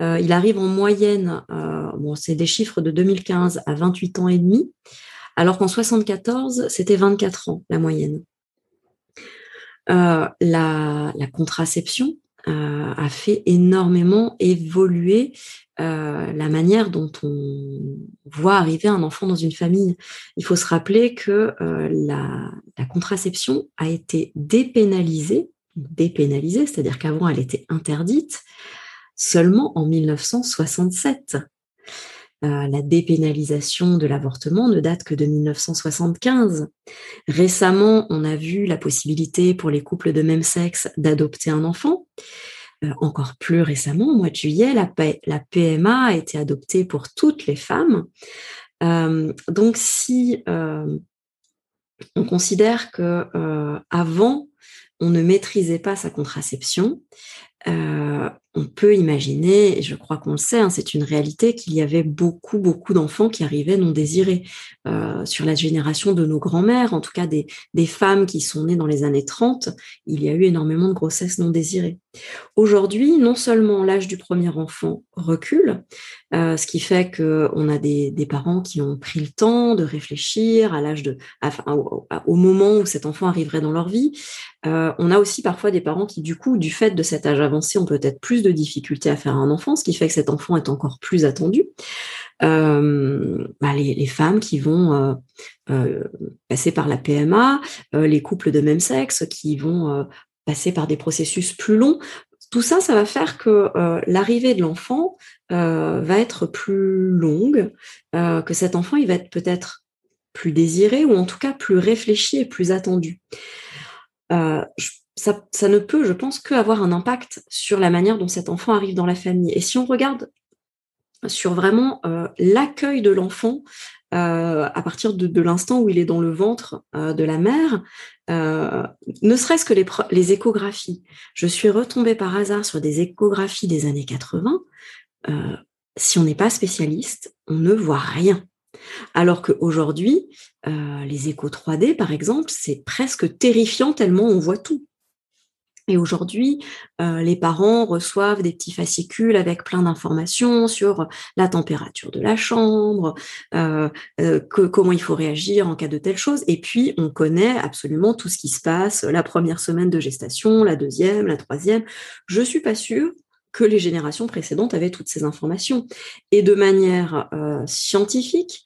il arrive en moyenne bon, c'est des chiffres de 2015 à 28 ans et demi, alors qu'en 74, c'était 24 ans la moyenne. Euh, la, contraception euh, a fait énormément évoluer euh, la manière dont on voit arriver un enfant dans une famille. Il faut se rappeler que la, la, contraception a été dépénalisée, dépénalisée, c'est-à-dire qu'avant elle était interdite, seulement en 1967. Euh, la dépénalisation de l'avortement ne date que de 1975. Récemment, on a vu la possibilité pour les couples de même sexe d'adopter un enfant. Euh, encore plus récemment, au mois de juillet, la, PMA a été adoptée pour toutes les femmes. Euh, donc, si on considère que avant on ne maîtrisait pas sa contraception, on peut imaginer, et je crois qu'on le sait, hein, c'est une réalité, qu'il y avait beaucoup, beaucoup d'enfants qui arrivaient non désirés. Euh, sur la génération de nos grands-mères, en tout cas des, des femmes qui sont nées dans les années 30, il y a eu énormément de grossesses non désirées. Aujourd'hui, non seulement l'âge du premier enfant recule, euh, ce qui fait qu'on a des, des, parents qui ont pris le temps de réfléchir à l'âge de, au, moment où cet enfant arriverait dans leur vie. Euh, on a aussi parfois des parents qui, du coup, du fait de cet âge avancé, ont peut-être plus de difficultés à faire un enfant, ce qui fait que cet enfant est encore plus attendu. Euh, bah, les, femmes qui vont euh, euh, passer par la PMA, les couples de même sexe qui vont passer par des processus plus longs. Tout ça, ça va faire que l'arrivée de l'enfant va être plus longue, que cet enfant, il va être peut-être plus désiré ou en tout cas plus réfléchi et plus attendu. Ça, ne peut, je pense, qu'avoir un impact sur la manière dont cet enfant arrive dans la famille. Et si on regarde sur vraiment euh, l'accueil de l'enfant euh, à partir de, l'instant où il est dans le ventre euh, de la mère, ne serait-ce que les, échographies. Je suis retombée par hasard sur des échographies des années 80. si on n'est pas spécialiste, on ne voit rien. Alors qu'aujourd'hui, les échos 3D, par exemple, c'est presque terrifiant tellement on voit tout. Et aujourd'hui, euh, les parents reçoivent des petits fascicules avec plein d'informations sur la température de la chambre, euh, euh, comment il faut réagir en cas de telle chose. Et puis, on connaît absolument tout ce qui se passe la première semaine de gestation, la deuxième, la troisième. Je suis pas sûre que les générations précédentes avaient toutes ces informations. Et de manière scientifique,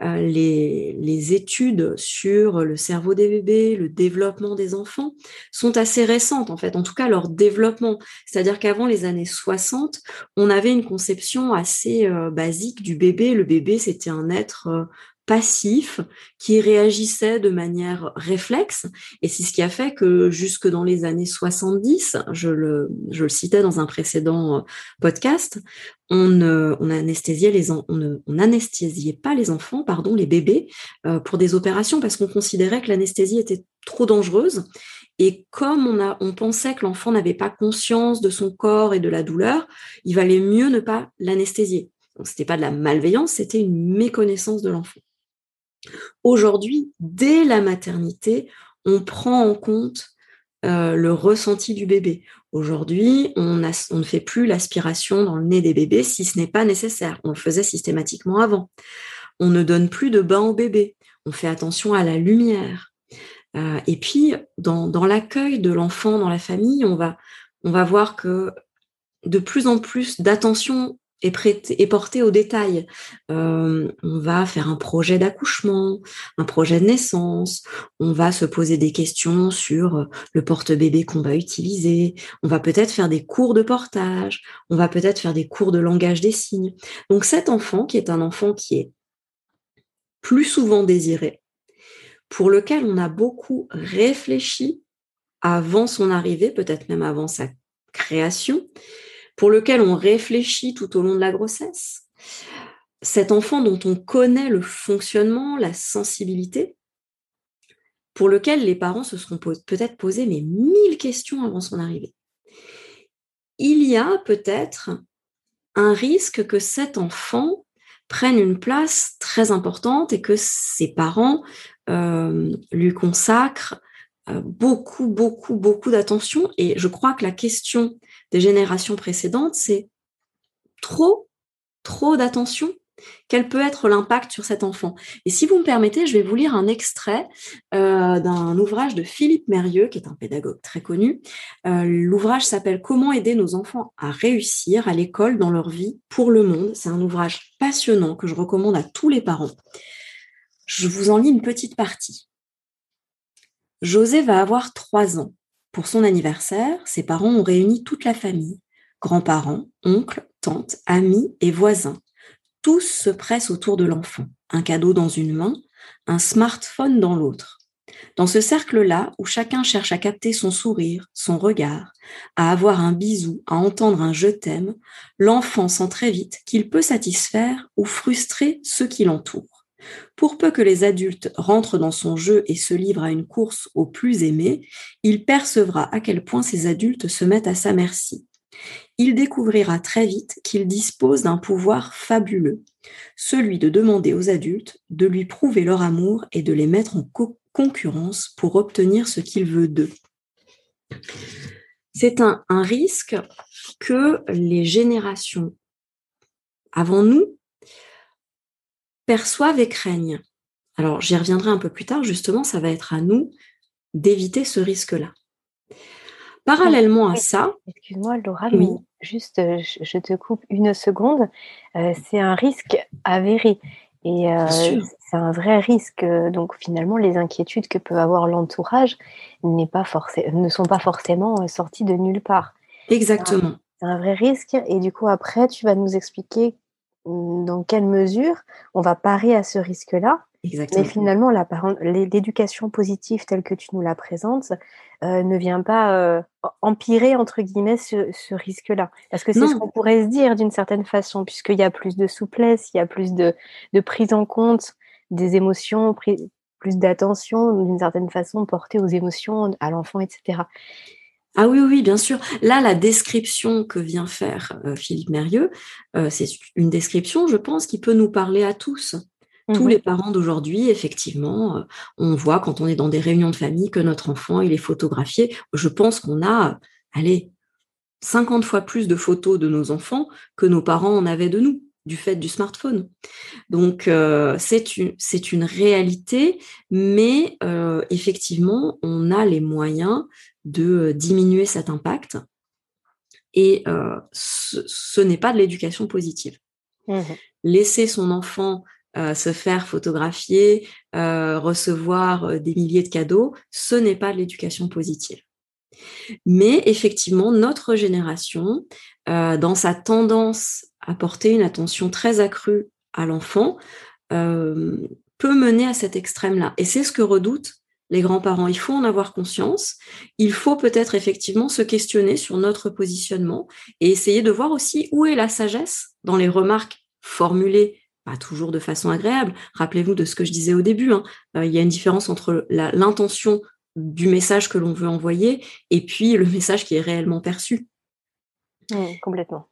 les, les, études sur le cerveau des bébés, le développement des enfants sont assez récentes en fait, en tout cas leur développement. C'est-à-dire qu'avant les années 60, on avait une conception assez euh, basique du bébé. Le bébé, c'était un être euh, passif qui réagissait de manière réflexe. Et c'est ce qui a fait que jusque dans les années 70, je le, je le citais dans un précédent euh, podcast, on, on anesthésiait les on, on anesthésiait pas les enfants, pardon, les bébés, euh, pour des opérations parce qu'on considérait que l'anesthésie était trop dangereuse Et comme on, a, on pensait que l'enfant n'avait pas conscience de son corps et de la douleur, il valait mieux ne pas l'anesthésier. Donc, c'était pas de la malveillance, c'était une méconnaissance de l'enfant. Aujourd'hui, dès la maternité, on prend en compte euh, le ressenti du bébé. Aujourd'hui, on, ne fait plus l'aspiration dans le nez des bébés si ce n'est pas nécessaire. On le faisait systématiquement avant. On ne donne plus de bain au bébé. On fait attention à la lumière. Euh, et puis, dans, dans l'accueil de l'enfant dans la famille, on va, on va voir que de plus en plus d'attention est, porté aux détails. Euh, on va faire un projet d'accouchement, un projet de naissance, on va se poser des questions sur le porte-bébé qu'on va utiliser, on va peut-être faire des cours de portage, on va peut-être faire des cours de langage des signes. Donc cet enfant, qui est un enfant qui est plus souvent désiré, pour lequel on a beaucoup réfléchi avant son arrivée, peut-être même avant sa création, pour lequel on réfléchit tout au long de la grossesse. Cet enfant dont on connaît le fonctionnement, la sensibilité, pour lequel les parents se seront peut-être posés mais mille questions avant son arrivée. Il y a peut-être un risque que cet enfant prenne une place très importante et que ses parents euh, lui consacrent euh, beaucoup, beaucoup, beaucoup d'attention. Et je crois que la question des générations précédentes, c'est trop, trop d'attention. Quel peut être l'impact sur cet enfant Et si vous me permettez, je vais vous lire un extrait euh, d'un ouvrage de Philippe Mérieux, qui est un pédagogue très connu. Euh, l'ouvrage s'appelle Comment aider nos enfants à réussir à l'école dans leur vie pour le monde. C'est un ouvrage passionnant que je recommande à tous les parents. Je vous en lis une petite partie. José va avoir trois ans. Pour son anniversaire, ses parents ont réuni toute la famille, grands-parents, oncles, tantes, amis et voisins. Tous se pressent autour de l'enfant, un cadeau dans une main, un smartphone dans l'autre. Dans ce cercle-là, où chacun cherche à capter son sourire, son regard, à avoir un bisou, à entendre un je t'aime, l'enfant sent très vite qu'il peut satisfaire ou frustrer ceux qui l'entourent. Pour peu que les adultes rentrent dans son jeu et se livrent à une course au plus aimé, il percevra à quel point ces adultes se mettent à sa merci. Il découvrira très vite qu'il dispose d'un pouvoir fabuleux, celui de demander aux adultes de lui prouver leur amour et de les mettre en concurrence pour obtenir ce qu'il veut d'eux. C'est un, un risque que les générations avant nous perçoivent et craignent. Alors, j'y reviendrai un peu plus tard, justement, ça va être à nous d'éviter ce risque-là. Parallèlement à ça. Excuse-moi, Laura, mais juste, euh, je te coupe une seconde. Euh, c'est un risque avéré. Et euh, c'est un vrai risque. Donc, finalement, les inquiétudes que peut avoir l'entourage pas ne sont pas forcément sorties de nulle part. Exactement. C'est un vrai risque. Et du coup, après, tu vas nous expliquer dans quelle mesure on va parer à ce risque-là? Mais finalement, l'éducation positive telle que tu nous la présentes euh, ne vient pas euh, empirer, entre guillemets, ce, risque-là. Parce que c'est ce qu'on pourrait se dire d'une certaine façon, puisqu'il y a plus de souplesse, il y a plus de, prise en compte des émotions, plus d'attention, d'une certaine façon, portée aux émotions, à l'enfant, etc. Ah oui, oui, bien sûr. Là, la description que vient faire euh, Philippe Mérieux, euh, c'est une description, je pense, qui peut nous parler à tous. Tous mmh les parents d'aujourd'hui, effectivement, euh, on voit quand on est dans des réunions de famille que notre enfant, il est photographié. Je pense qu'on a, allez, 50 fois plus de photos de nos enfants que nos parents en avaient de nous du fait du smartphone. Donc c'est une, une réalité, mais effectivement, on a les moyens de diminuer cet impact. Et ce, n'est pas de l'éducation positive. Mmh Laisser son enfant se faire photographier, recevoir des milliers de cadeaux, ce n'est pas de l'éducation positive. Mais effectivement, notre génération, dans sa tendance à porter une attention très accrue à l'enfant, peut mener à cet extrême-là. Et c'est ce que redoutent les grands-parents. Il faut en avoir conscience. Il faut peut-être effectivement se questionner sur notre positionnement et essayer de voir aussi où est la sagesse dans les remarques formulées, pas toujours de façon agréable. Rappelez-vous de ce que je disais au début. Hein. Euh, il y a une différence entre l'intention du message que l'on veut envoyer et puis le message qui est réellement perçu. complètement.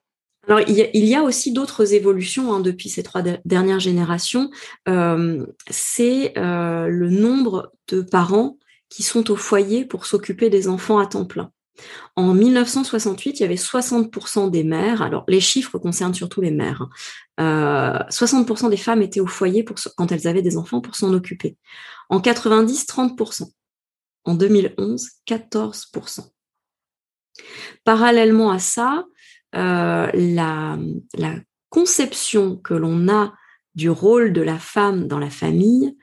Alors, il y a, aussi d'autres évolutions hein, depuis ces trois dernières générations. Euh, c'est euh, le nombre de parents qui sont au foyer pour s'occuper des enfants à temps plein. En 1968, il y avait 60% des mères, alors les chiffres concernent surtout les mères, 60% euh, des femmes étaient au foyer pour, quand elles avaient des enfants pour s'en occuper. En 90, 30%. En 2011, 14%. Parallèlement à ça, euh, la, la conception que l'on a du rôle de la femme dans la famille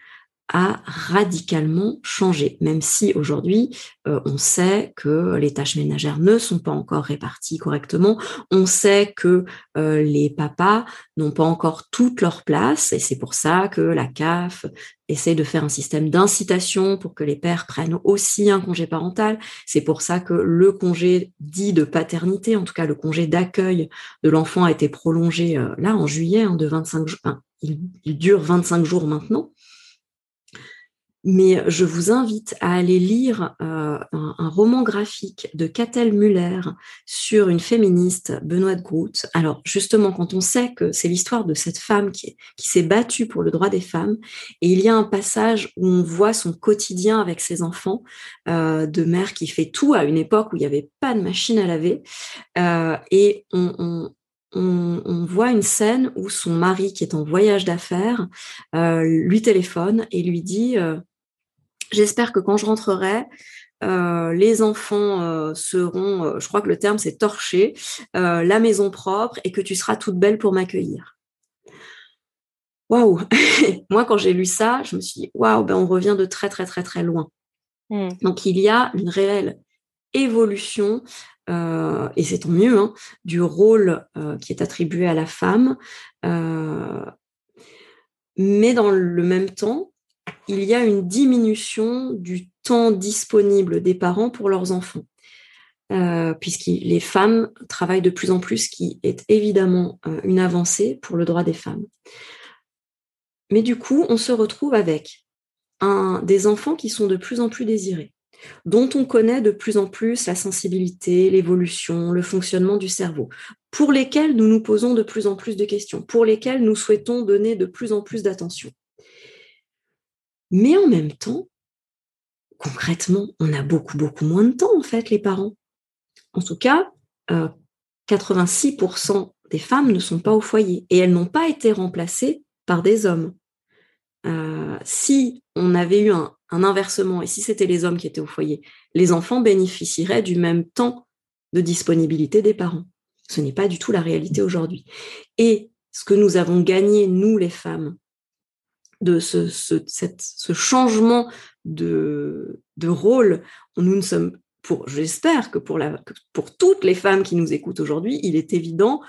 a radicalement changé, même si aujourd'hui euh, on sait que les tâches ménagères ne sont pas encore réparties correctement, on sait que euh, les papas n'ont pas encore toute leur place et c'est pour ça que la CAF essaie de faire un système d'incitation pour que les pères prennent aussi un congé parental. C'est pour ça que le congé dit de paternité, en tout cas le congé d'accueil de l'enfant a été prolongé euh, là en juillet hein, de 25 jours. il, il dure 25 jours maintenant. Mais je vous invite à aller lire euh, un, roman graphique de Catel Muller sur une féministe, Benoît de Groot. Alors justement, quand on sait que c'est l'histoire de cette femme qui, s'est battue pour le droit des femmes, et il y a un passage où on voit son quotidien avec ses enfants, euh, de mère qui fait tout à une époque où il n'y avait pas de machine à laver, euh, et on, on voit une scène où son mari, qui est en voyage d'affaires, lui téléphone et lui dit J'espère que quand je rentrerai, euh, les enfants euh, seront, euh, je crois que le terme c'est torché, la maison propre et que tu seras toute belle pour m'accueillir. Waouh Moi, quand j'ai lu ça, je me suis dit waouh, ben on revient de très très très très loin. Mmh. Donc il y a une réelle évolution et c'est tant mieux hein, du rôle qui est attribué à la femme, mais dans le même temps, il y a une diminution du temps disponible des parents pour leurs enfants. Euh, puisque les femmes travaillent de plus en plus, qui est évidemment euh, une avancée pour le droit des femmes. Mais du coup, on se retrouve avec des enfants qui sont de plus en plus désirés, dont on connaît de plus en plus la sensibilité, l'évolution, le fonctionnement du cerveau, pour lesquels nous nous posons de plus en plus de questions, pour lesquels nous souhaitons donner de plus en plus d'attention. Mais en même temps, concrètement, on a beaucoup, beaucoup moins de temps, en fait, les parents. En tout cas, 86% euh, des femmes ne sont pas au foyer et elles n'ont pas été remplacées par des hommes. Euh, si on avait eu un, un inversement et si c'était les hommes qui étaient au foyer, les enfants bénéficieraient du même temps de disponibilité des parents. Ce n'est pas du tout la réalité aujourd'hui. Et ce que nous avons gagné, nous les femmes, de ce, ce, changement de, de, rôle, nous ne sommes pour, j'espère que pour, la, pour toutes les femmes qui nous écoutent aujourd'hui, il est évident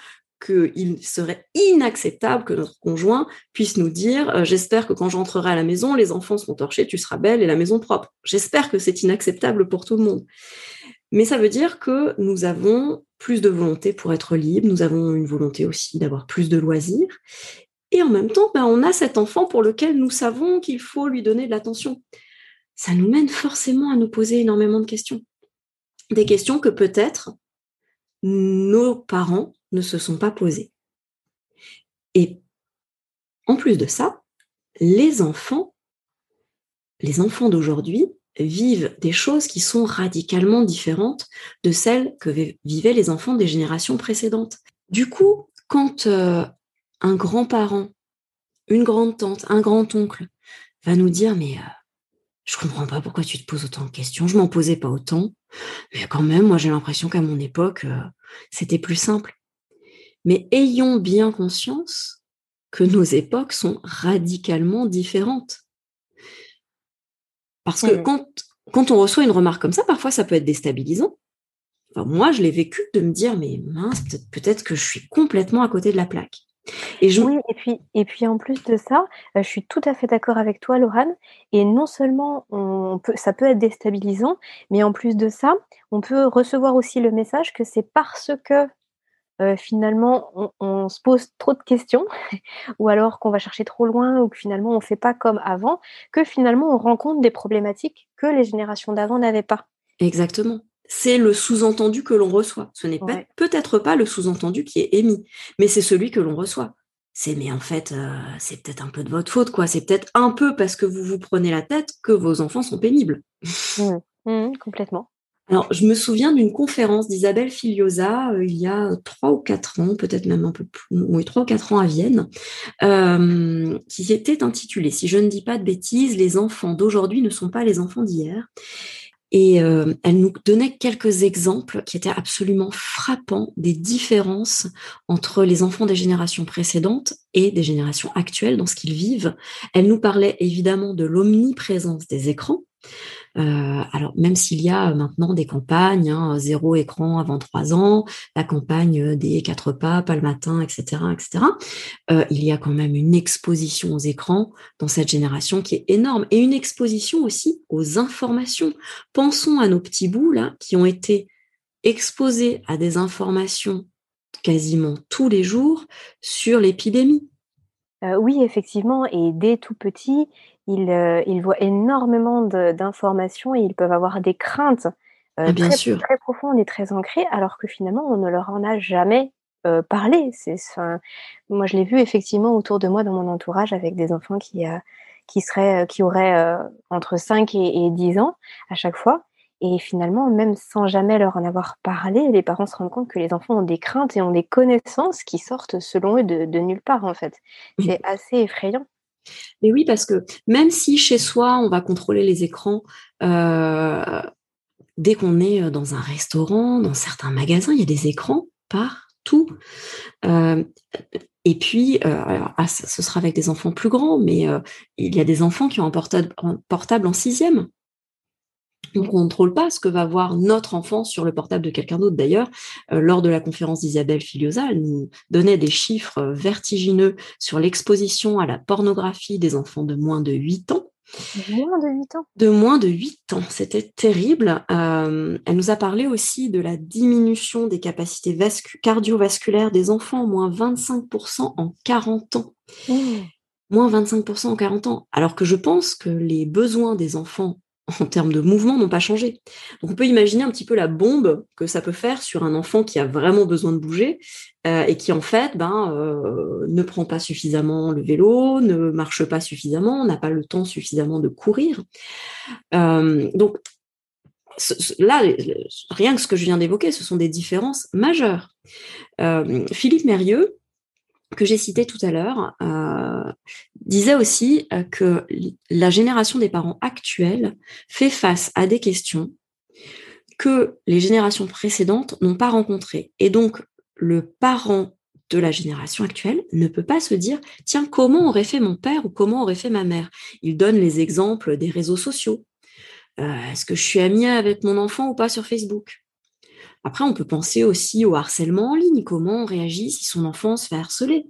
qu'il serait inacceptable que notre conjoint puisse nous dire euh, j'espère que quand j'entrerai à la maison, les enfants seront torchés, tu seras belle et la maison propre. J'espère que c'est inacceptable pour tout le monde. Mais ça veut dire que nous avons plus de volonté pour être libre, nous avons une volonté aussi d'avoir plus de loisirs. Et en même temps, ben, on a cet enfant pour lequel nous savons qu'il faut lui donner de l'attention. Ça nous mène forcément à nous poser énormément de questions. Des questions que peut-être nos parents ne se sont pas posées. Et en plus de ça, les enfants, les enfants d'aujourd'hui vivent des choses qui sont radicalement différentes de celles que vivaient les enfants des générations précédentes. Du coup, quand euh, un grand-parent, une grande-tante, un grand-oncle va nous dire mais euh, je comprends pas pourquoi tu te poses autant de questions, je m'en posais pas autant, mais quand même moi j'ai l'impression qu'à mon époque euh, c'était plus simple. Mais ayons bien conscience que nos époques sont radicalement différentes. Parce que quand, quand on reçoit une remarque comme ça, parfois ça peut être déstabilisant. moi, je l'ai vécu de me dire, mais mince, peut-être que je suis complètement à côté de la plaque. Et Oui, et puis, et puis en plus de ça, euh, je suis tout à fait d'accord avec toi, Laurane. Et non seulement on peut, ça peut être déstabilisant, mais en plus de ça, on peut recevoir aussi le message que c'est parce que finalement on, se pose trop de questions, ou alors qu'on va chercher trop loin, ou que finalement on ne fait pas comme avant, que finalement on rencontre des problématiques que les générations d'avant n'avaient pas. Exactement. C'est le sous-entendu que l'on reçoit. Ce n'est peut-être pas le sous-entendu qui est émis, mais c'est celui que l'on reçoit. C'est mais en fait euh, c'est peut-être un peu de votre faute quoi. C'est peut-être un peu parce que vous vous prenez la tête que vos enfants sont pénibles. Mmh. Mmh, complètement. Alors je me souviens d'une conférence d'Isabelle Filiosa euh, il y a trois ou quatre ans peut-être même un peu plus oui trois ou quatre ans à Vienne euh, qui était intitulée si je ne dis pas de bêtises les enfants d'aujourd'hui ne sont pas les enfants d'hier et euh, elle nous donnait quelques exemples qui étaient absolument frappants des différences entre les enfants des générations précédentes et des générations actuelles dans ce qu'ils vivent. Elle nous parlait évidemment de l'omniprésence des écrans, euh, alors même s'il y a maintenant des campagnes, hein, zéro écran avant trois ans, la campagne des quatre pas, pas le matin, etc., etc. Euh, il y a quand même une exposition aux écrans dans cette génération qui est énorme et une exposition aussi aux informations. Pensons à nos petits bouts là qui ont été exposés à des informations quasiment tous les jours sur l'épidémie. Euh, oui, effectivement, et dès tout petit, ils, euh, ils voient énormément d'informations et ils peuvent avoir des craintes euh, ah, bien très, sûr. très profondes et très ancrées, alors que finalement, on ne leur en a jamais euh, parlé. C'est, moi, je l'ai vu effectivement autour de moi dans mon entourage avec des enfants qui, qui, seraient, qui auraient entre 5 et, et 10 ans à chaque fois. Et finalement, même sans jamais leur en avoir parlé, les parents se rendent compte que les enfants ont des craintes et ont des connaissances qui sortent, selon eux, de, de nulle part, en fait. C'est assez effrayant. Mais oui, parce que même si chez soi, on va contrôler les écrans, euh, dès qu'on est euh, dans un restaurant, dans certains magasins, il y a des écrans partout. Euh, et puis, ah, ce sera avec des enfants plus grands, mais il y a des enfants qui ont un portable, un portable en sixième on ne contrôle pas ce que va voir notre enfant sur le portable de quelqu'un d'autre. D'ailleurs, euh, lors de la conférence d'Isabelle Filiosa, elle nous donnait des chiffres euh, vertigineux sur l'exposition à la pornographie des enfants de moins de 8 ans. De moins de 8 ans De moins de 8 ans, c'était terrible. Euh, elle nous a parlé aussi de la diminution des capacités cardiovasculaires des enfants, moins 25% en 40 ans. Mmh. Moins 25% en 40 ans. Alors que je pense que les besoins des enfants en termes de mouvement n'ont pas changé. Donc on peut imaginer un petit peu la bombe que ça peut faire sur un enfant qui a vraiment besoin de bouger euh, et qui en fait ben, euh, ne prend pas suffisamment le vélo, ne marche pas suffisamment, n'a pas le temps suffisamment de courir. Euh, donc là, rien que ce que je viens d'évoquer, ce sont des différences majeures. Philippe Mérieux, que j'ai cité tout à l'heure, euh, disait aussi euh, que la génération des parents actuels fait face à des questions que les générations précédentes n'ont pas rencontrées. Et donc, le parent de la génération actuelle ne peut pas se dire, tiens, comment aurait fait mon père ou comment aurait fait ma mère? Il donne les exemples des réseaux sociaux. Euh, est-ce que je suis amie avec mon enfant ou pas sur Facebook? Après, on peut penser aussi au harcèlement en ligne. Comment on réagit si son enfant se fait harceler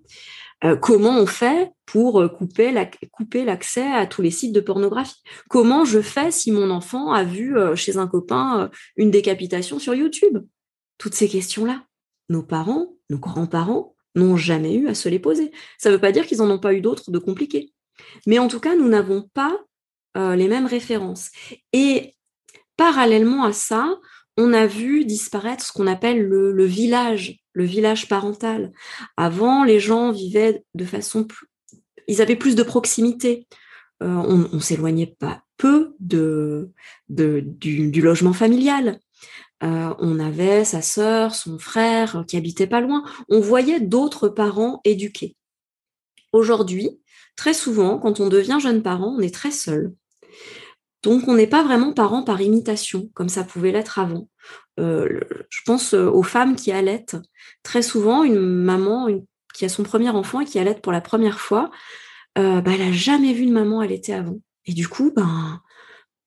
euh, Comment on fait pour euh, couper l'accès à tous les sites de pornographie? Comment je fais si mon enfant a vu euh, chez un copain une décapitation sur YouTube? Toutes ces questions-là, nos parents, nos grands-parents n'ont jamais eu à se les poser. Ça ne veut pas dire qu'ils n'en ont pas eu d'autres de compliqués. Mais en tout cas, nous n'avons pas les mêmes références. Et parallèlement à ça, on a vu disparaître ce qu'on appelle le, village, le village parental. Avant, les gens vivaient de façon plus... Ils avaient plus de proximité. Euh, on, s'éloignait pas peu de, du, logement familial. Euh, on avait sa sœur, son frère qui habitaient pas loin. On voyait d'autres parents éduqués. Aujourd'hui, très souvent, quand on devient jeune parent, on est très seul. Donc, on n'est pas vraiment parent par imitation, comme ça pouvait l'être avant. Euh, je pense euh, aux femmes qui allaitent. Très souvent, une maman qui a son premier enfant et qui allaite pour la première fois, euh, bah, elle n'a jamais vu une maman allaiter avant. Et du coup, ben,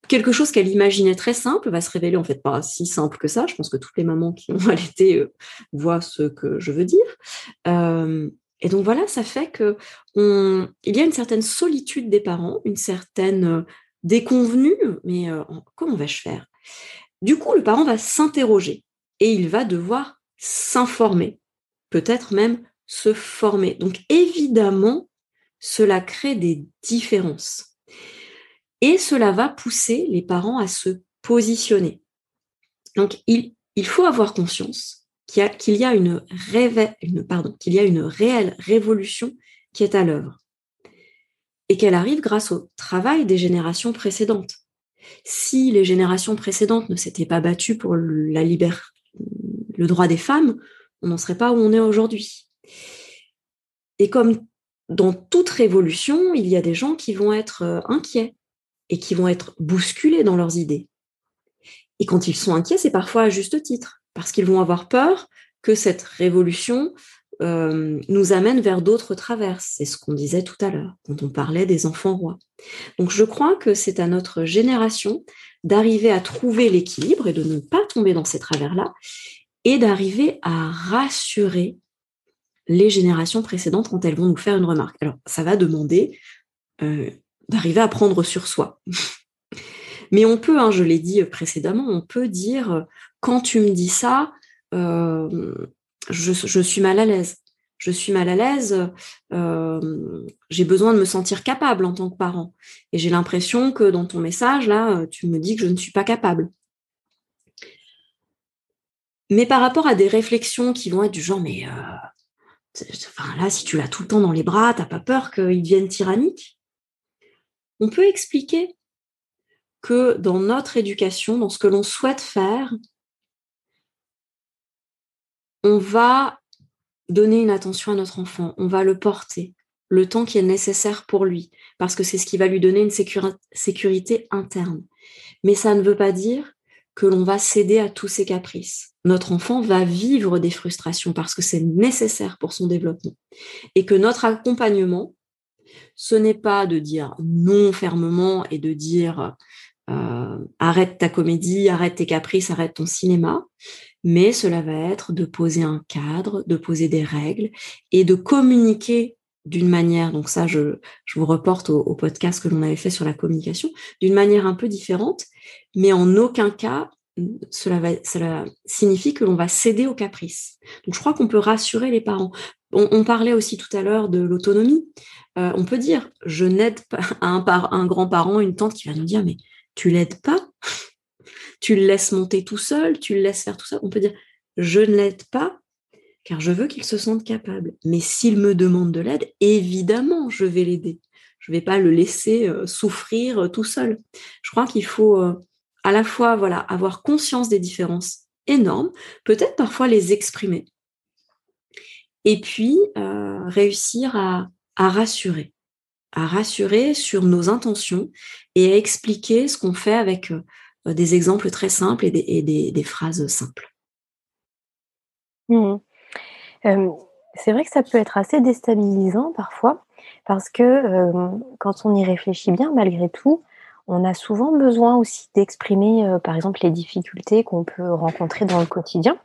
quelque chose qu'elle imaginait très simple va se révéler en fait pas si simple que ça. Je pense que toutes les mamans qui ont allaité voient ce que je veux dire. et donc voilà, ça fait que il y a une certaine solitude des parents, une certaine déconvenu, mais euh, comment vais-je faire? Du coup, le parent va s'interroger et il va devoir s'informer. peut-être même se former. Donc évidemment, cela crée des différences. Et cela va pousser les parents à se positionner. Donc il, faut avoir conscience qu'il y a une réelle révolution qui est à l'œuvre et qu'elle arrive grâce au travail des générations précédentes. Si les générations précédentes ne s'étaient pas battues pour la liberté, le droit des femmes, on n'en serait pas où on est aujourd'hui. Et comme dans toute révolution, il y a des gens qui vont être euh, inquiets et qui vont être bousculés dans leurs idées. Et quand ils sont inquiets, c'est parfois à juste titre, parce qu'ils vont avoir peur que cette révolution euh, nous amène vers d'autres traverses. C'est ce qu'on disait tout à l'heure quand on parlait des enfants rois. Donc je crois que c'est à notre génération d'arriver à trouver l'équilibre et de ne pas tomber dans ces travers-là et d'arriver à rassurer les générations précédentes quand elles vont nous faire une remarque. Alors ça va demander euh, d'arriver à prendre sur soi. Mais on peut, hein, je l'ai dit précédemment, on peut dire quand tu me dis ça, euh, je, suis mal à l'aise. Je suis mal à l'aise, euh, j'ai besoin de me sentir capable en tant que parent. Et j'ai l'impression que dans ton message, là, tu me dis que je ne suis pas capable. Mais par rapport à des réflexions qui vont être du genre, mais euh, là, si tu l'as tout le temps dans les bras, t'as pas peur qu'il devienne tyrannique On peut expliquer que dans notre éducation, dans ce que l'on souhaite faire, on va donner une attention à notre enfant, on va le porter le temps qui est nécessaire pour lui, parce que c'est ce qui va lui donner une sécurité interne. Mais ça ne veut pas dire que l'on va céder à tous ses caprices. Notre enfant va vivre des frustrations parce que c'est nécessaire pour son développement. Et que notre accompagnement, ce n'est pas de dire non fermement et de dire euh, arrête ta comédie, arrête tes caprices, arrête ton cinéma, mais cela va être de poser un cadre, de poser des règles et de communiquer d'une manière, donc ça je, vous reporte au, podcast que l'on avait fait sur la communication, d'une manière un peu différente, mais en aucun cas cela, signifie que l'on va céder aux caprices. Donc je crois qu'on peut rassurer les parents. On, parlait aussi tout à l'heure de l'autonomie. Euh, on peut dire, je n'aide pas un, un grand-parent, une tante qui va nous dire, mais tu l'aides pas? Tu le laisses monter tout seul, tu le laisses faire tout ça. On peut dire, je ne l'aide pas car je veux qu'il se sente capable. Mais s'il me demande de l'aide, évidemment, je vais l'aider. Je ne vais pas le laisser euh, souffrir euh, tout seul. Je crois qu'il faut euh, à la fois voilà, avoir conscience des différences énormes, peut-être parfois les exprimer, et puis réussir à, à rassurer, à rassurer sur nos intentions et à expliquer ce qu'on fait avec des exemples très simples et des, phrases simples. Mmh. c'est vrai que ça peut être assez déstabilisant parfois, parce que quand on y réfléchit bien, malgré tout, on a souvent besoin aussi d'exprimer, euh, par exemple, les difficultés qu'on peut rencontrer dans le quotidien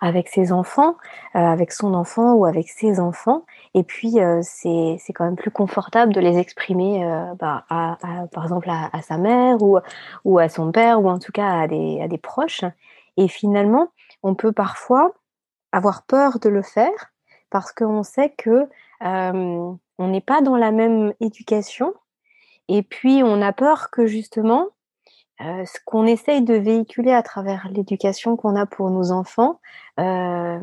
avec ses enfants, euh, avec son enfant ou avec ses enfants. Et puis, euh, c'est quand même plus confortable de les exprimer, euh, bah, à, par exemple, à, sa mère ou, ou à son père ou en tout cas à des, à des proches. Et finalement, on peut parfois avoir peur de le faire parce qu'on sait que on n'est pas dans la même éducation. Et puis, on a peur que justement, euh, ce qu'on essaye de véhiculer à travers l'éducation qu'on a pour nos enfants euh,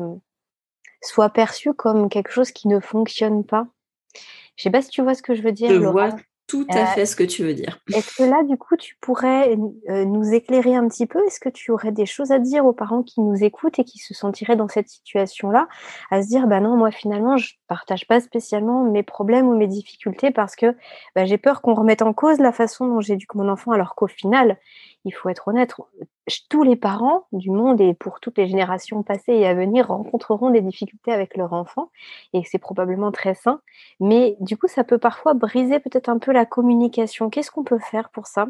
soit perçu comme quelque chose qui ne fonctionne pas. Je sais pas si tu vois ce que je veux dire. Je vois tout à euh, fait ce que tu veux dire. Est-ce que là, du coup, tu pourrais nous éclairer un petit peu? Est-ce que tu aurais des choses à dire aux parents qui nous écoutent et qui se sentiraient dans cette situation-là, à se dire, bah non, moi finalement, je partage pas spécialement mes problèmes ou mes difficultés parce que bah, j'ai peur qu'on remette en cause la façon dont j'éduque mon enfant, alors qu'au final, il faut être honnête, tous les parents du monde et pour toutes les générations passées et à venir rencontreront des difficultés avec leur enfant et c'est probablement très sain. Mais du coup, ça peut parfois briser peut-être un peu la communication. Qu'est-ce qu'on peut faire pour ça?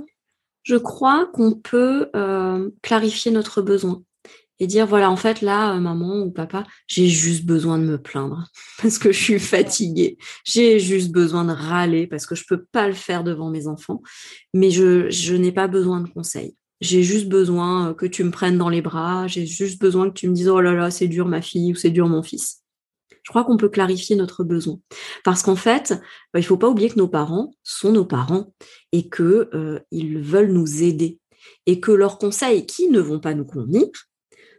Je crois qu'on peut euh, clarifier notre besoin et dire voilà en fait là euh, maman ou papa j'ai juste besoin de me plaindre parce que je suis fatiguée. J'ai juste besoin de râler parce que je peux pas le faire devant mes enfants. Mais je, je n'ai pas besoin de conseils j'ai juste besoin que tu me prennes dans les bras, j'ai juste besoin que tu me dises oh là là, c'est dur ma fille ou c'est dur mon fils. Je crois qu'on peut clarifier notre besoin. Parce qu'en fait, bah, il ne faut pas oublier que nos parents sont nos parents et qu'ils euh, veulent nous aider. Et que leurs conseils qui ne vont pas nous convenir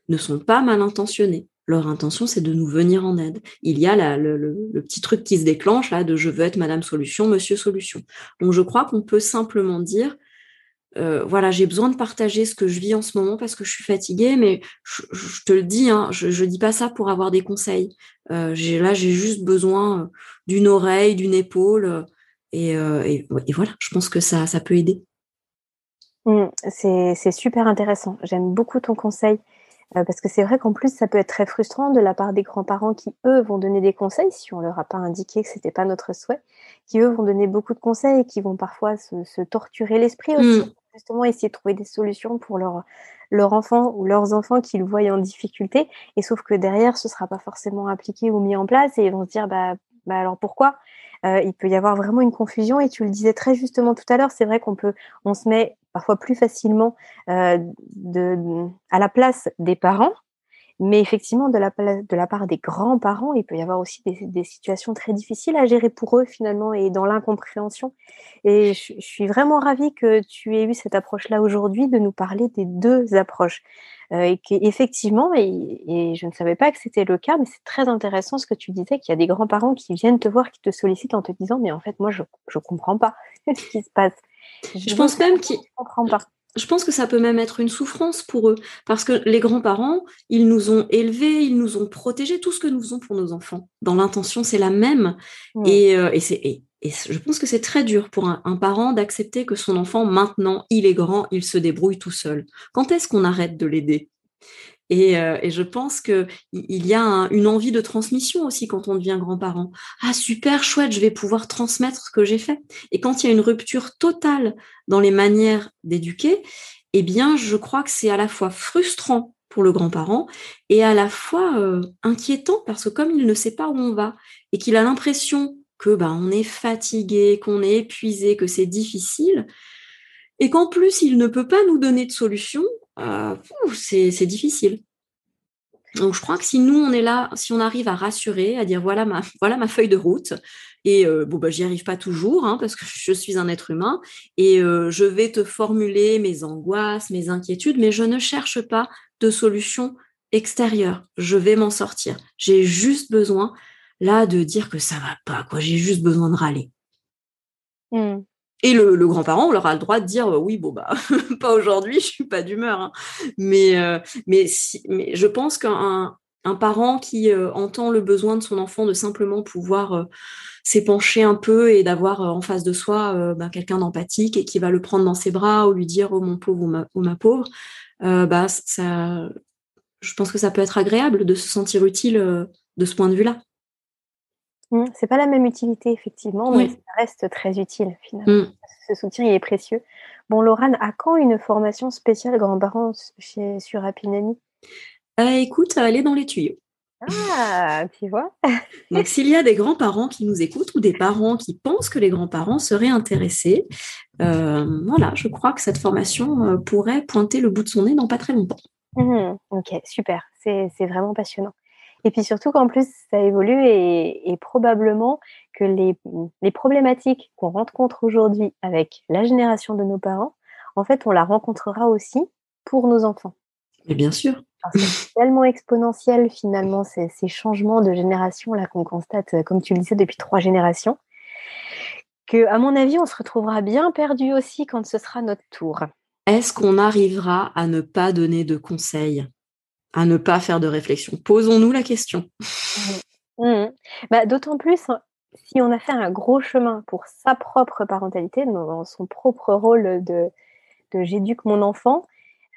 ne sont pas mal intentionnés. Leur intention, c'est de nous venir en aide. Il y a le, le, petit truc qui se déclenche là de je veux être Madame Solution, Monsieur Solution. Donc je crois qu'on peut simplement dire euh, voilà, j'ai besoin de partager ce que je vis en ce moment parce que je suis fatiguée, mais je, te le dis, hein, je ne dis pas ça pour avoir des conseils. Euh, là, j'ai juste besoin euh, d'une oreille, d'une épaule, et, voilà, je pense que ça, ça peut aider. Mmh, c'est super intéressant. J'aime beaucoup ton conseil. parce que c'est vrai qu'en plus, ça peut être très frustrant de la part des grands-parents qui, eux, vont donner des conseils, si on leur a pas indiqué que c'était pas notre souhait, qui, eux, vont donner beaucoup de conseils et qui vont parfois se, torturer l'esprit aussi. Mmh justement essayer de trouver des solutions pour leur, leur enfant ou leurs enfants qu'ils voient en difficulté. Et sauf que derrière, ce ne sera pas forcément appliqué ou mis en place et ils vont se dire, bah, bah alors pourquoi? Euh, Il peut y avoir vraiment une confusion et tu le disais très justement tout à l'heure, c'est vrai qu'on peut, on se met parfois plus facilement euh, de, à la place des parents mais effectivement, de la, de la part des grands-parents, il peut y avoir aussi des, situations très difficiles à gérer pour eux finalement et dans l'incompréhension. Et je, suis vraiment ravie que tu aies eu cette approche-là aujourd'hui de nous parler des deux approches. Euh, et qu'effectivement, et, et je ne savais pas que c'était le cas, mais c'est très intéressant ce que tu disais, qu'il y a des grands-parents qui viennent te voir, qui te sollicitent en te disant, mais en fait, moi, je ne comprends pas ce qui se passe. Je, je pense même qu'ils... comprends pas je pense que ça peut même être une souffrance pour eux, parce que les grands-parents, ils nous ont élevés, ils nous ont protégés, tout ce que nous faisons pour nos enfants. Dans l'intention, c'est la même. Et, euh, et, et, je pense que c'est très dur pour un, parent d'accepter que son enfant, maintenant, il est grand, il se débrouille tout seul. Quand est-ce qu'on arrête de l'aider? Euh, et, je pense qu'il y a une envie de transmission aussi quand on devient grand-parent. Ah super, chouette, je vais pouvoir transmettre ce que j'ai fait. Et quand il y a une rupture totale dans les manières d'éduquer, eh bien, je crois que c'est à la fois frustrant pour le grand-parent et à la fois euh, inquiétant parce que comme il ne sait pas où on va et qu'il a l'impression que ben, on est fatigué, qu'on est épuisé, que c'est difficile, et qu'en plus il ne peut pas nous donner de solution, euh, c'est difficile. Donc je crois que si nous on est là, si on arrive à rassurer, à dire voilà ma voilà ma feuille de route et euh, bon bah j'y arrive pas toujours hein, parce que je suis un être humain et euh, je vais te formuler mes angoisses, mes inquiétudes, mais je ne cherche pas de solution extérieure. Je vais m'en sortir. J'ai juste besoin là de dire que ça va pas quoi. J'ai juste besoin de râler. Mmh. Et le, grand-parent, on leur a le droit de dire euh, oui, bon bah pas aujourd'hui, je suis pas d'humeur. Hein. Mais euh, mais je pense qu'un un parent qui euh, entend le besoin de son enfant de simplement pouvoir s'épancher un peu et d'avoir en face de soi bah, quelqu'un d'empathique et qui va le prendre dans ses bras ou lui dire oh mon pauvre ou ma, pauvre, bah ça, je pense que ça peut être agréable de se sentir utile de ce point de vue-là. Mmh, c'est pas la même utilité, effectivement, mais ça reste très utile, finalement. Mmh. Ce soutien, il est précieux. Bon, Laurane, à quand une formation spéciale grands-parents chez, sur Apinani euh, Écoute, elle est dans les tuyaux. Ah, tu vois Donc, s'il y a des grands-parents qui nous écoutent ou des parents qui pensent que les grands-parents seraient intéressés, euh, voilà, je crois que cette formation euh, pourrait pointer le bout de son nez dans pas très longtemps. Mmh, ok, super. C'est vraiment passionnant. Et puis surtout qu'en plus, ça évolue et, probablement que les, les problématiques qu'on rencontre aujourd'hui avec la génération de nos parents, en fait, on la rencontrera aussi pour nos enfants. Mais bien sûr. C'est tellement exponentiel finalement ces, ces changements de génération là qu'on constate, comme tu le disais, depuis trois générations, que à mon avis, on se retrouvera bien perdu aussi quand ce sera notre tour. Est-ce qu'on arrivera à ne pas donner de conseils? À ne pas faire de réflexion Posons-nous la question. Mmh. Mmh. Bah, D'autant plus hein, si on a fait un gros chemin pour sa propre parentalité, dans son propre rôle de, de j'éduque mon enfant,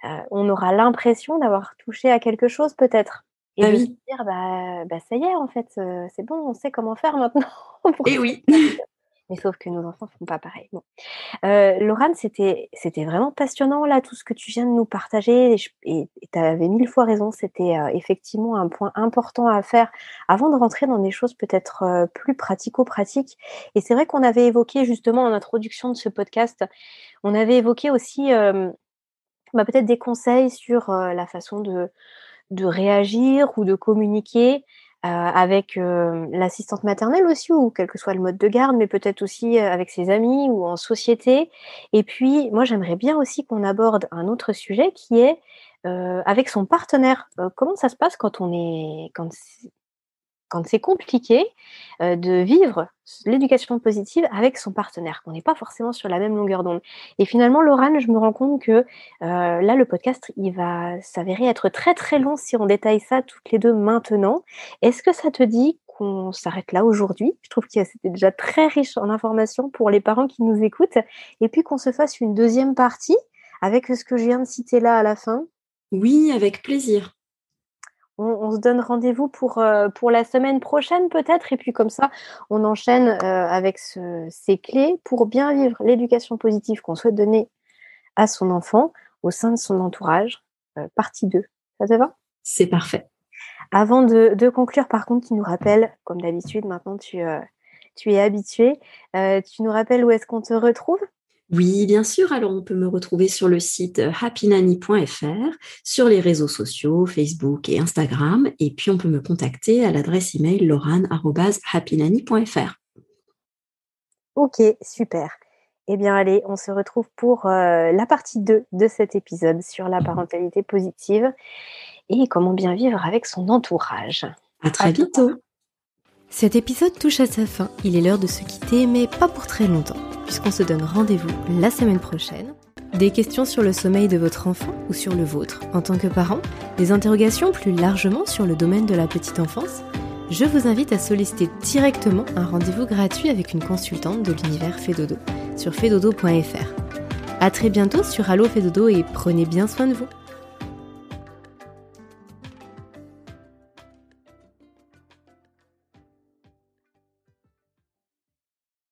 euh, on aura l'impression d'avoir touché à quelque chose peut-être. Et ah de se dire, bah, bah, ça y est, en fait, euh, c'est bon, on sait comment faire maintenant. Et eh oui. Mais sauf que nos enfants font pas pareil. Bon. Euh, c'était, vraiment passionnant là, tout ce que tu viens de nous partager. Et tu avais mille fois raison, c'était euh, effectivement un point important à faire avant de rentrer dans des choses peut-être euh, plus pratico-pratiques. Et c'est vrai qu'on avait évoqué justement en introduction de ce podcast, on avait évoqué aussi bah, peut-être des conseils sur la façon de réagir ou de communiquer avec l'assistante maternelle aussi, ou quel que soit le mode de garde, mais peut-être aussi avec ses amis ou en société. Et puis, moi, j'aimerais bien aussi qu'on aborde un autre sujet qui est avec son partenaire. comment ça se passe quand on est, quand quand c'est compliqué euh, de vivre l'éducation positive avec son partenaire, qu'on n'est pas forcément sur la même longueur d'onde. Et finalement, Laurent, je me rends compte que euh, là, le podcast, il va s'avérer être très très long si on détaille ça toutes les deux maintenant. Est-ce que ça te dit qu'on s'arrête là aujourd'hui? Je trouve que c'était déjà très riche en informations pour les parents qui nous écoutent, et puis qu'on se fasse une deuxième partie avec ce que je viens de citer là à la fin? Oui, avec plaisir on, se donne rendez-vous pour, euh, pour la semaine prochaine peut-être. Et puis comme ça, on enchaîne euh, avec ces clés pour bien vivre l'éducation positive qu'on souhaite donner à son enfant au sein de son entourage. Euh, partie 2. Ça te va? C'est parfait. Avant de, conclure, par contre, tu nous rappelles, comme d'habitude, maintenant tu, tu es habitué, tu nous rappelles où est-ce qu'on te retrouve? Oui, bien sûr. Alors, on peut me retrouver sur le site euh, happynanny.fr, sur les réseaux sociaux, Facebook et Instagram. Et puis, on peut me contacter à l'adresse email loran.happynanny.fr. Ok, super. Eh bien, allez, on se retrouve pour euh, la partie 2 de cet épisode sur la parentalité positive et comment bien vivre avec son entourage. À très bientôt. Cet épisode touche à sa fin. Il est l'heure de se quitter, mais pas pour très longtemps puisqu'on se donne rendez-vous la semaine prochaine. Des questions sur le sommeil de votre enfant ou sur le vôtre en tant que parent, des interrogations plus largement sur le domaine de la petite enfance, je vous invite à solliciter directement un rendez-vous gratuit avec une consultante de l'univers Fedodo sur fedodo.fr. A très bientôt sur Allo Fedodo et prenez bien soin de vous.